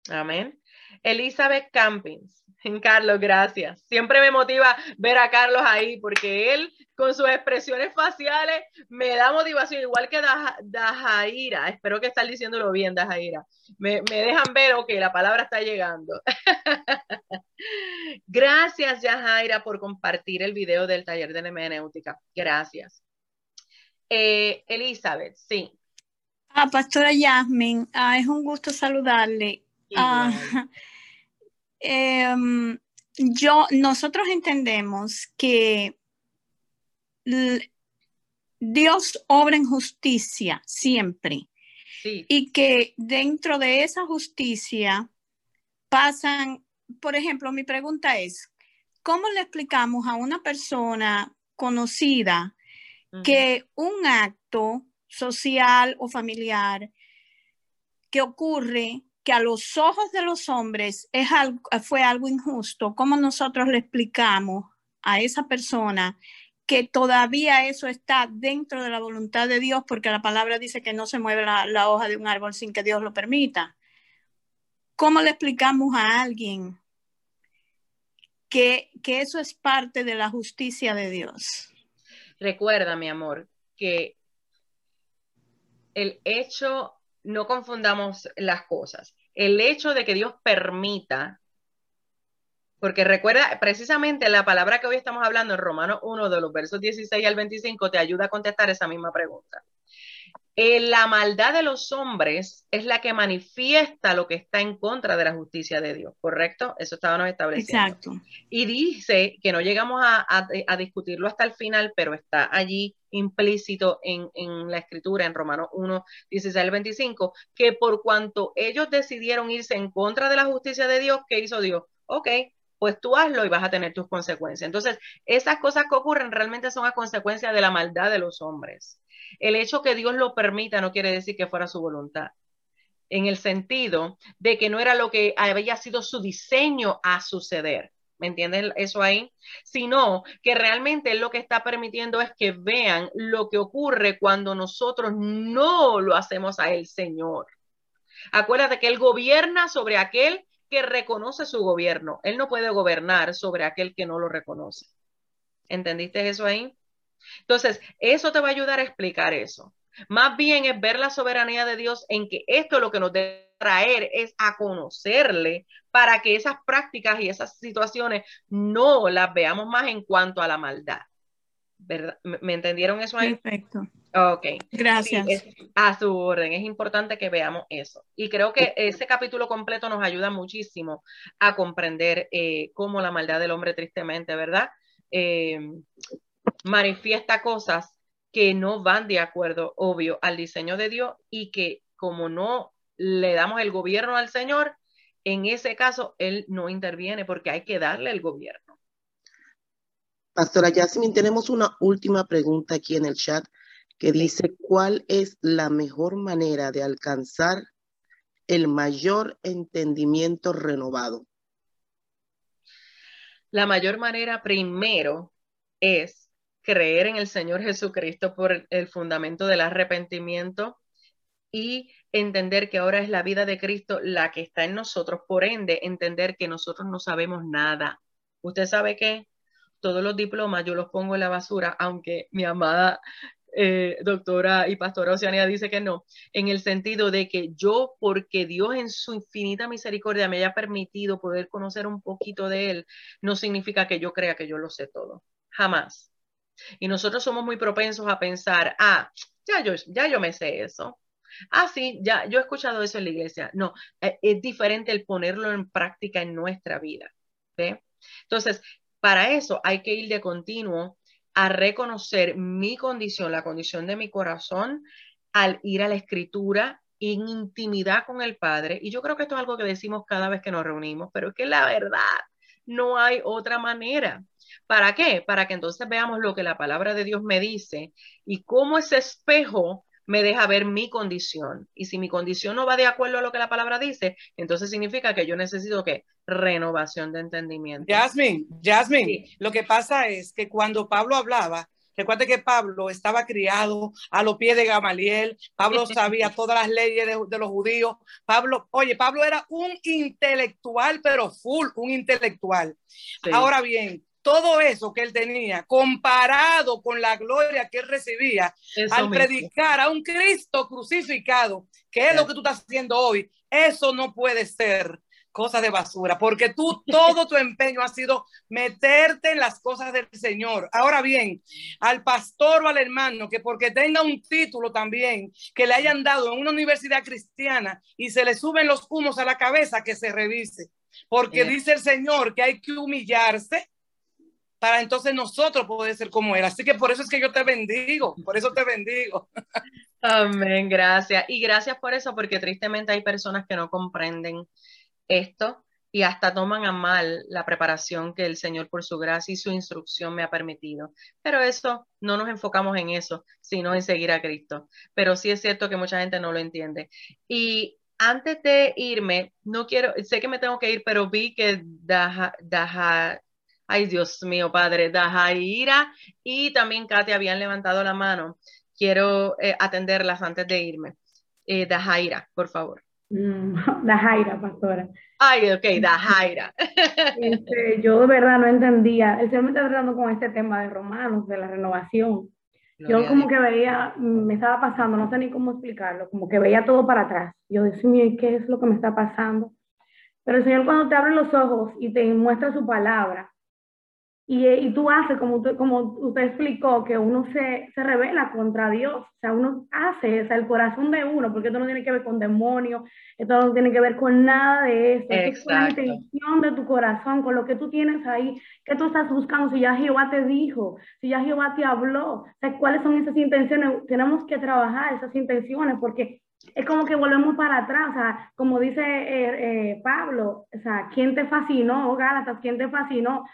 Speaker 2: Amén. Elizabeth Campins. Carlos, gracias. Siempre me motiva ver a Carlos ahí porque él con sus expresiones faciales me da motivación, igual que Dajaira. Espero que estén diciéndolo bien, Dajaira. Me, me dejan ver, ok, la palabra está llegando. gracias, Dajaira, por compartir el video del taller de hermenéutica. Gracias. Eh, Elizabeth, sí.
Speaker 5: Ah, Pastora Yasmin, ah, es un gusto saludarle. Ah, em, yo, nosotros entendemos que Dios obra en justicia siempre y que dentro de esa justicia pasan, por ejemplo, mi pregunta es, ¿cómo le explicamos a una persona conocida que un acto social o familiar que ocurre que a los ojos de los hombres es algo, fue algo injusto, ¿cómo nosotros le explicamos a esa persona que todavía eso está dentro de la voluntad de Dios, porque la palabra dice que no se mueve la, hoja de un árbol sin que Dios lo permita? ¿Cómo le explicamos a alguien que, que eso es parte de la justicia de Dios?
Speaker 2: Recuerda, mi amor, que el hecho no confundamos las cosas. El hecho de que Dios permita, porque recuerda, precisamente la palabra que hoy estamos hablando en Romanos 1, de los versos 16 al 25, te ayuda a contestar esa misma pregunta. eh, la maldad de los hombres es la que manifiesta lo que está en contra de la justicia de Dios, ¿correcto? Eso estábamos estableciendo. Exacto. Y dice que no llegamos a, discutirlo hasta el final, pero está allí implícito en, en, la escritura, en Romanos 1, 16 al 25, que por cuanto ellos decidieron irse en contra de la justicia de Dios, ¿qué hizo Dios? Ok, pues tú hazlo y vas a tener tus consecuencias. Entonces, esas cosas que ocurren realmente son a consecuencia de la maldad de los hombres. El hecho que Dios lo permita no quiere decir que fuera su voluntad, en el sentido de que no era lo que había sido su diseño a suceder. ¿Me entienden eso ahí? Sino que realmente lo que está permitiendo es que vean lo que ocurre cuando nosotros no lo hacemos a el Señor. Acuérdate que Él gobierna sobre aquel que reconoce su gobierno. Él no puede gobernar sobre aquel que no lo reconoce. ¿Entendiste eso ahí? Entonces, eso te va a ayudar a explicar eso. Más bien es ver la soberanía de Dios en que esto lo que nos debe traer es a conocerle para que esas prácticas y esas situaciones no las veamos más en cuanto a la maldad. ¿Verdad? ¿Me entendieron eso ahí?
Speaker 5: Perfecto.
Speaker 2: Ok.
Speaker 5: Gracias.
Speaker 2: a su orden. Es importante que veamos eso. Y creo que ese capítulo completo nos ayuda muchísimo a comprender eh, cómo la maldad del hombre tristemente, ¿verdad? Eh, manifiesta cosas que no van de acuerdo, obvio, al diseño de Dios y que como no le damos el gobierno al Señor, en ese caso Él no interviene porque hay que darle el gobierno.
Speaker 3: Pastora Yasmin, tenemos una última pregunta aquí en el chat que dice, ¿cuál es la mejor manera de alcanzar el mayor entendimiento renovado?
Speaker 2: La mayor manera primero es creer en el Señor Jesucristo por el fundamento del arrepentimiento y entender que ahora es la vida de Cristo la que está en nosotros, por ende, entender que nosotros no sabemos nada. Usted sabe que todos los diplomas yo los pongo en la basura, aunque mi amada eh, doctora y pastora Oceania dice que no, en el sentido de que yo, porque Dios en su infinita misericordia me haya permitido poder conocer un poquito de Él, no significa que yo crea que yo lo sé todo. Jamás. Y nosotros somos muy propensos a pensar, ah, ya yo, ya yo me sé eso. Ah, sí, ya, yo he escuchado eso en la iglesia. No, eh, es diferente el ponerlo en práctica en nuestra vida. ¿ve? Entonces, para eso hay que ir de continuo a reconocer mi condición, la condición de mi corazón, al ir a la escritura en intimidad con el Padre. Y yo creo que esto es algo que decimos cada vez que nos reunimos, pero es que la verdad, no hay otra manera. ¿Para qué? Para que entonces veamos lo que la palabra de Dios me dice y cómo ese espejo me deja ver mi condición. Y si mi condición no va de acuerdo a lo que la palabra dice, entonces significa que yo necesito que renovación de entendimiento.
Speaker 1: Jasmine, Jasmine, lo que pasa es que cuando Pablo hablaba, recuerde que Pablo estaba criado a los pies de Gamaliel, Pablo sabía todas las leyes de, los judíos, Pablo, oye, Pablo era un intelectual, pero full, un intelectual. Ahora bien, todo eso que él tenía, comparado con la gloria que él recibía al predicar a un Cristo crucificado, que es lo que tú estás haciendo hoy, eso no puede ser cosa de basura, porque tú todo tu empeño ha sido meterte en las cosas del Señor. Ahora bien, al pastor o al hermano que porque tenga un título también que le hayan dado en una universidad cristiana y se le suben los humos a la cabeza, que se revise, porque dice el Señor que hay que humillarse para entonces nosotros poder ser como Él. Así que por eso es que yo te bendigo, por eso te bendigo.
Speaker 2: Amén, gracias. Y gracias por eso, porque tristemente hay personas que no comprenden esto y hasta toman a mal la preparación que el Señor por su gracia y su instrucción me ha permitido. Pero eso, no nos enfocamos en eso, sino en seguir a Cristo. Pero sí es cierto que mucha gente no lo entiende. Y antes de irme, no quiero, sé que me tengo que ir, pero vi que Daja, Daja, Ay, Dios mío, Padre, Dajaira y también Katia habían levantado la mano. Quiero eh, atenderlas antes de irme. Eh, Dajaira, por favor.
Speaker 6: Mm, Dajaira, pastora.
Speaker 2: Ay, ok, Dajaira.
Speaker 6: Este, yo de verdad no entendía. El Señor me está tratando con este tema de Romanos, de la renovación. yo como que veía, me estaba pasando, no sé ni cómo explicarlo, como que veía todo para atrás. Yo decía, ¿qué es lo que me está pasando? Pero el Señor cuando te abre los ojos y te muestra su palabra, y, y, tú haces, como usted, como usted explicó, que uno se, se revela contra Dios, o sea, uno hace, o sea, el corazón de uno, porque esto no tiene que ver con demonios, esto no tiene que ver con nada de eso, es con la intención de tu corazón, con lo que tú tienes ahí, que tú estás buscando, si ya Jehová te dijo, si ya Jehová te habló, o sea, cuáles son esas intenciones, tenemos que trabajar esas intenciones, porque es como que volvemos para atrás, o sea, como dice eh, eh, Pablo, o sea, ¿quién te fascinó, Gálatas? ¿Quién te fascinó?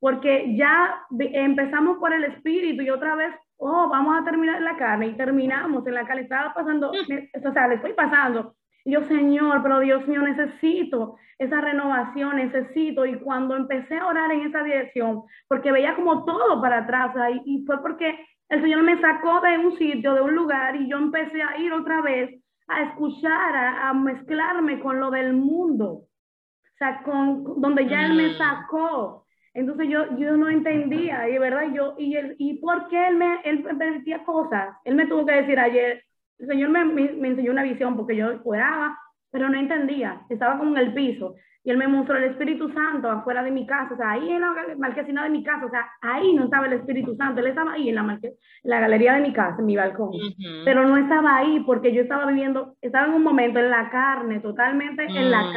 Speaker 6: Porque ya empezamos por el espíritu y otra vez, oh, vamos a terminar en la carne y terminamos en la carne. Estaba pasando, o sea, le estoy pasando. Y yo, Señor, pero Dios mío, necesito esa renovación, necesito. Y cuando empecé a orar en esa dirección, porque veía como todo para atrás, y, fue porque el Señor me sacó de un sitio, de un lugar, y yo empecé a ir otra vez a escuchar, a, mezclarme con lo del mundo. O sea, con donde ya Él me mm. sacó. Entonces yo, yo no entendía, y verdad, yo, y, él, y por qué él me, él me decía cosas. Él me tuvo que decir ayer, el Señor me, me, enseñó una visión porque yo oraba, pero no entendía, estaba como en el piso. Y él me mostró el Espíritu Santo afuera de mi casa, o sea, ahí en la marquesina de mi casa, o sea, ahí no estaba el Espíritu Santo, él estaba ahí en la, la galería de mi casa, en mi balcón, pero no estaba ahí porque yo estaba viviendo, estaba en un momento en la carne, totalmente en la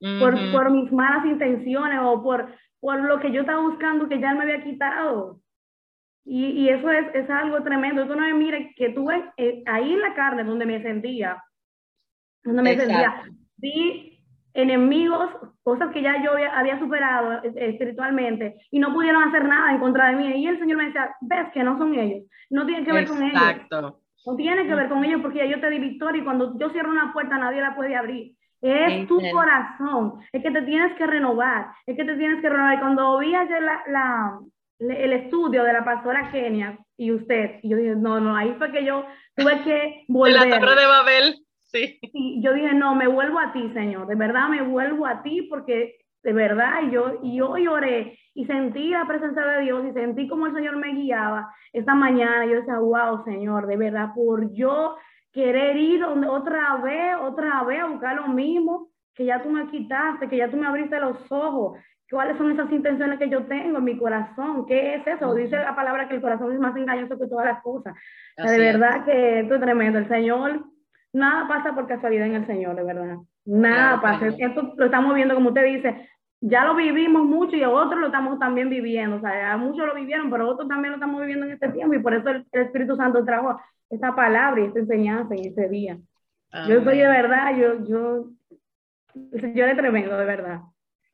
Speaker 6: mm. carne por, por mis malas intenciones o por, por lo que yo estaba buscando que ya me había quitado. Y, y eso es, es, algo tremendo. Eso no me mire que tuve eh, ahí en la carne donde me sentía, donde me sentía, vi enemigos, cosas que ya yo había, superado eh, espiritualmente y no pudieron hacer nada en contra de mí. Y el Señor me decía, ves que no son ellos, no tienen que ver con ellos. No tiene que ver con ellos porque ya yo te di victoria y cuando yo cierro una puerta nadie la puede abrir. Es tu corazón, es que te tienes que renovar, es que te tienes que renovar. Y cuando vi ayer la, la, el estudio de la pastora Kenia y usted, y yo dije, no, no, ahí fue que yo tuve que volver.
Speaker 2: La torre de Babel, sí.
Speaker 6: Y yo dije, no, me vuelvo a ti, Señor, de verdad me vuelvo a ti porque de verdad, yo, y yo lloré y sentí la presencia de Dios y sentí como el Señor me guiaba esta mañana. Yo decía, wow, Señor, de verdad, por yo querer ir otra vez, otra vez a buscar lo mismo que ya tú me quitaste, que ya tú me abriste los ojos. ¿Cuáles son esas intenciones que yo tengo en mi corazón? ¿Qué es eso? Dice la palabra que el corazón es más engañoso que todas las cosas. de verdad que esto es tremendo. El Señor, nada pasa por casualidad en el Señor, de verdad. Nada pasa. Esto lo estamos viendo, como usted dice, ya lo vivimos mucho y otros lo estamos también viviendo. O sea, muchos lo vivieron, pero otros también lo estamos viviendo en este tiempo y por eso el, Espíritu Santo trajo esta palabra y esta enseñanza en ese día. Yo soy de verdad, yo, yo, el Señor es tremendo, de verdad.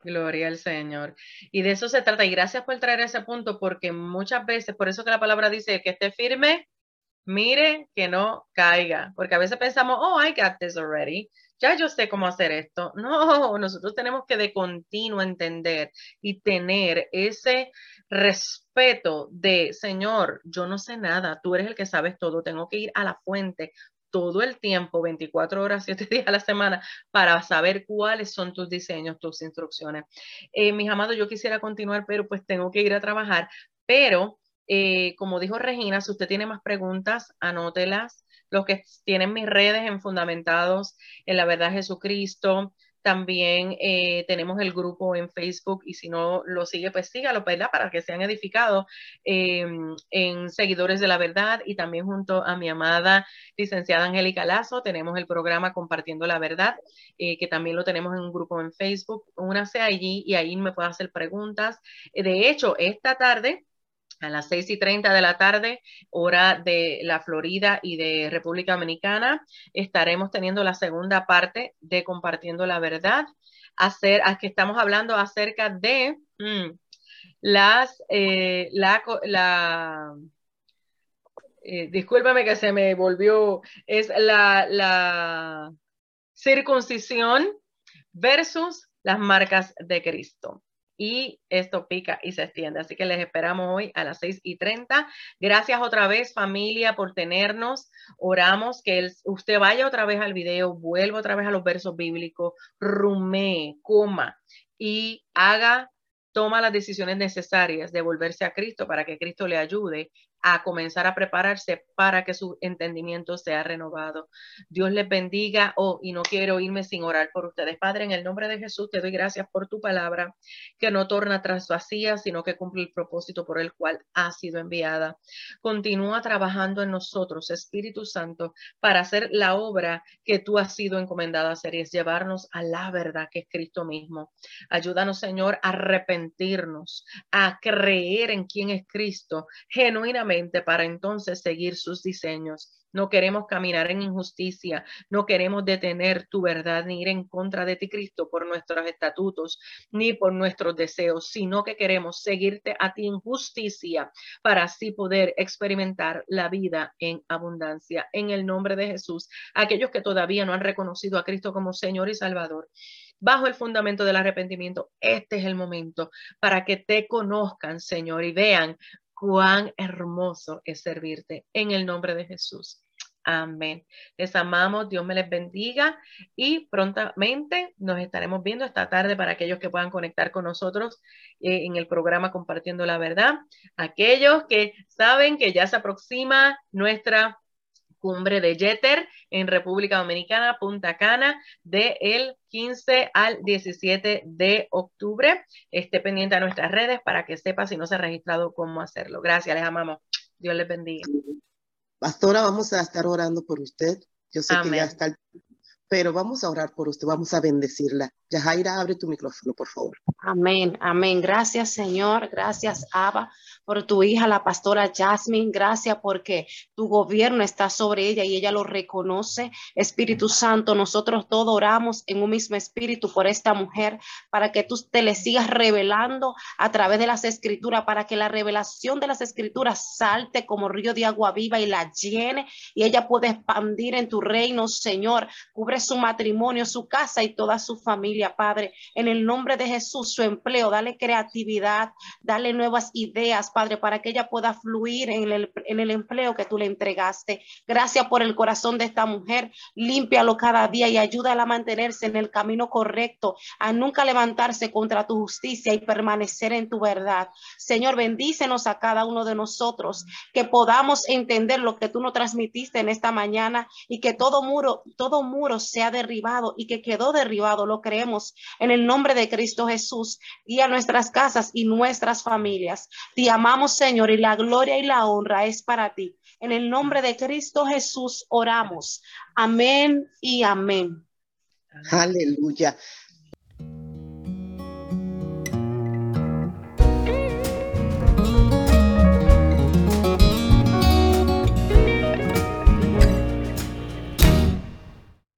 Speaker 2: Gloria al Señor. Y de eso se trata. Y gracias por traer ese punto, porque muchas veces, por eso que la palabra dice que esté firme, mire que no caiga. Porque a veces pensamos, oh, I got this already ya yo sé cómo hacer esto. No, nosotros tenemos que de continuo entender y tener ese respeto de, Señor, yo no sé nada, tú eres el que sabes todo, tengo que ir a la fuente todo el tiempo, 24 horas, 7 días a la semana, para saber cuáles son tus diseños, tus instrucciones. Eh, mis amados, yo quisiera continuar, pero pues tengo que ir a trabajar, pero eh, como dijo Regina, si usted tiene más preguntas, anótelas los que tienen mis redes en Fundamentados en la Verdad Jesucristo. También eh, tenemos el grupo en Facebook y si no lo sigue, pues sígalo, ¿verdad? Para que sean edificados em, en Seguidores de la Verdad y también junto a mi amada licenciada Angélica Lazo tenemos el programa Compartiendo la Verdad, eh, que también lo tenemos en un grupo en Facebook. Únase allí y ahí me puede hacer preguntas. De hecho, esta tarde a las 6 y 30 de la tarde, hora de la Florida y de República Dominicana, estaremos teniendo la segunda parte de Compartiendo la Verdad, hacer, que estamos hablando acerca de mm, las, eh, la, la eh, discúlpame que se me volvió, es la, la circuncisión versus las marcas de Cristo y esto pica y se extiende. Así que les esperamos hoy a las 6 y 30. Gracias otra vez familia por tenernos. Oramos que usted vaya otra vez al video, vuelva otra vez a los versos bíblicos, rumee, coma y haga, toma las decisiones necesarias de volverse a Cristo para que Cristo le ayude a comenzar a prepararse para que su entendimiento sea renovado. Dios les bendiga. Oh, y no quiero irme sin orar por ustedes. Padre, en el nombre de Jesús te doy gracias por tu palabra, que no torna tras vacía, sino que cumple el propósito por el cual ha sido enviada. Continúa trabajando en nosotros, Espíritu Santo, para hacer la obra que tú has sido encomendada a hacer y es llevarnos a la verdad que es Cristo mismo. Ayúdanos, Señor, a arrepentirnos, a creer en quién es Cristo genuinamente para entonces seguir sus diseños. No queremos caminar en injusticia, no queremos detener tu verdad ni ir en contra de ti, Cristo, por nuestros estatutos ni por nuestros deseos, sino que queremos seguirte a ti en justicia para así poder experimentar la vida en abundancia. En el nombre de Jesús, aquellos que todavía no han reconocido a Cristo como Señor y Salvador, bajo el fundamento del arrepentimiento, este es el momento para que te conozcan, Señor, y vean cuán hermoso es servirte en el nombre de Jesús. Amén. Les amamos, Dios me les bendiga y prontamente nos estaremos viendo esta tarde para aquellos que puedan conectar con nosotros eh, en el programa Compartiendo la Verdad. Aquellos que saben que ya se aproxima nuestra cumbre de Jeter en República Dominicana, Punta Cana, del 15 al 17 de octubre. Esté pendiente a nuestras redes para que sepa si no se ha registrado cómo hacerlo. Gracias, les amamos. Dios les bendiga.
Speaker 3: Pastora, vamos a estar orando por usted. Yo sé que ya está, pero vamos a orar por usted, vamos a bendecirla. Yajaira, abre tu micrófono, por favor.
Speaker 7: Amén, amén. Gracias, Señor. Gracias, Abba por tu hija, la pastora Jasmine. Gracias porque tu gobierno está sobre ella y ella lo reconoce. Espíritu Santo, nosotros todos oramos en un mismo espíritu por esta mujer para que tú te le sigas revelando a través de las escrituras, para que la revelación de las escrituras salte como río de agua viva y la llene y ella pueda expandir en tu reino, Señor. Cubre su matrimonio, su casa y toda su familia, Padre. En el nombre de Jesús, su empleo, dale creatividad, dale nuevas ideas Padre, para que ella pueda fluir en el, en el empleo que tú le entregaste. Gracias por el corazón de esta mujer. Límpialo cada día y ayúdala a mantenerse en el camino correcto, a nunca levantarse contra tu justicia y permanecer en tu verdad. Señor, bendícenos a cada uno de nosotros, que podamos entender lo que tú nos transmitiste en esta mañana y que todo muro, todo muro sea derribado y que quedó derribado, lo creemos en el nombre de Cristo Jesús. y a nuestras casas y nuestras familias. Te amamos, Señor, y la gloria y la honra es para ti. En el nombre de Cristo Jesús oramos. Amén y amén.
Speaker 3: Aleluya.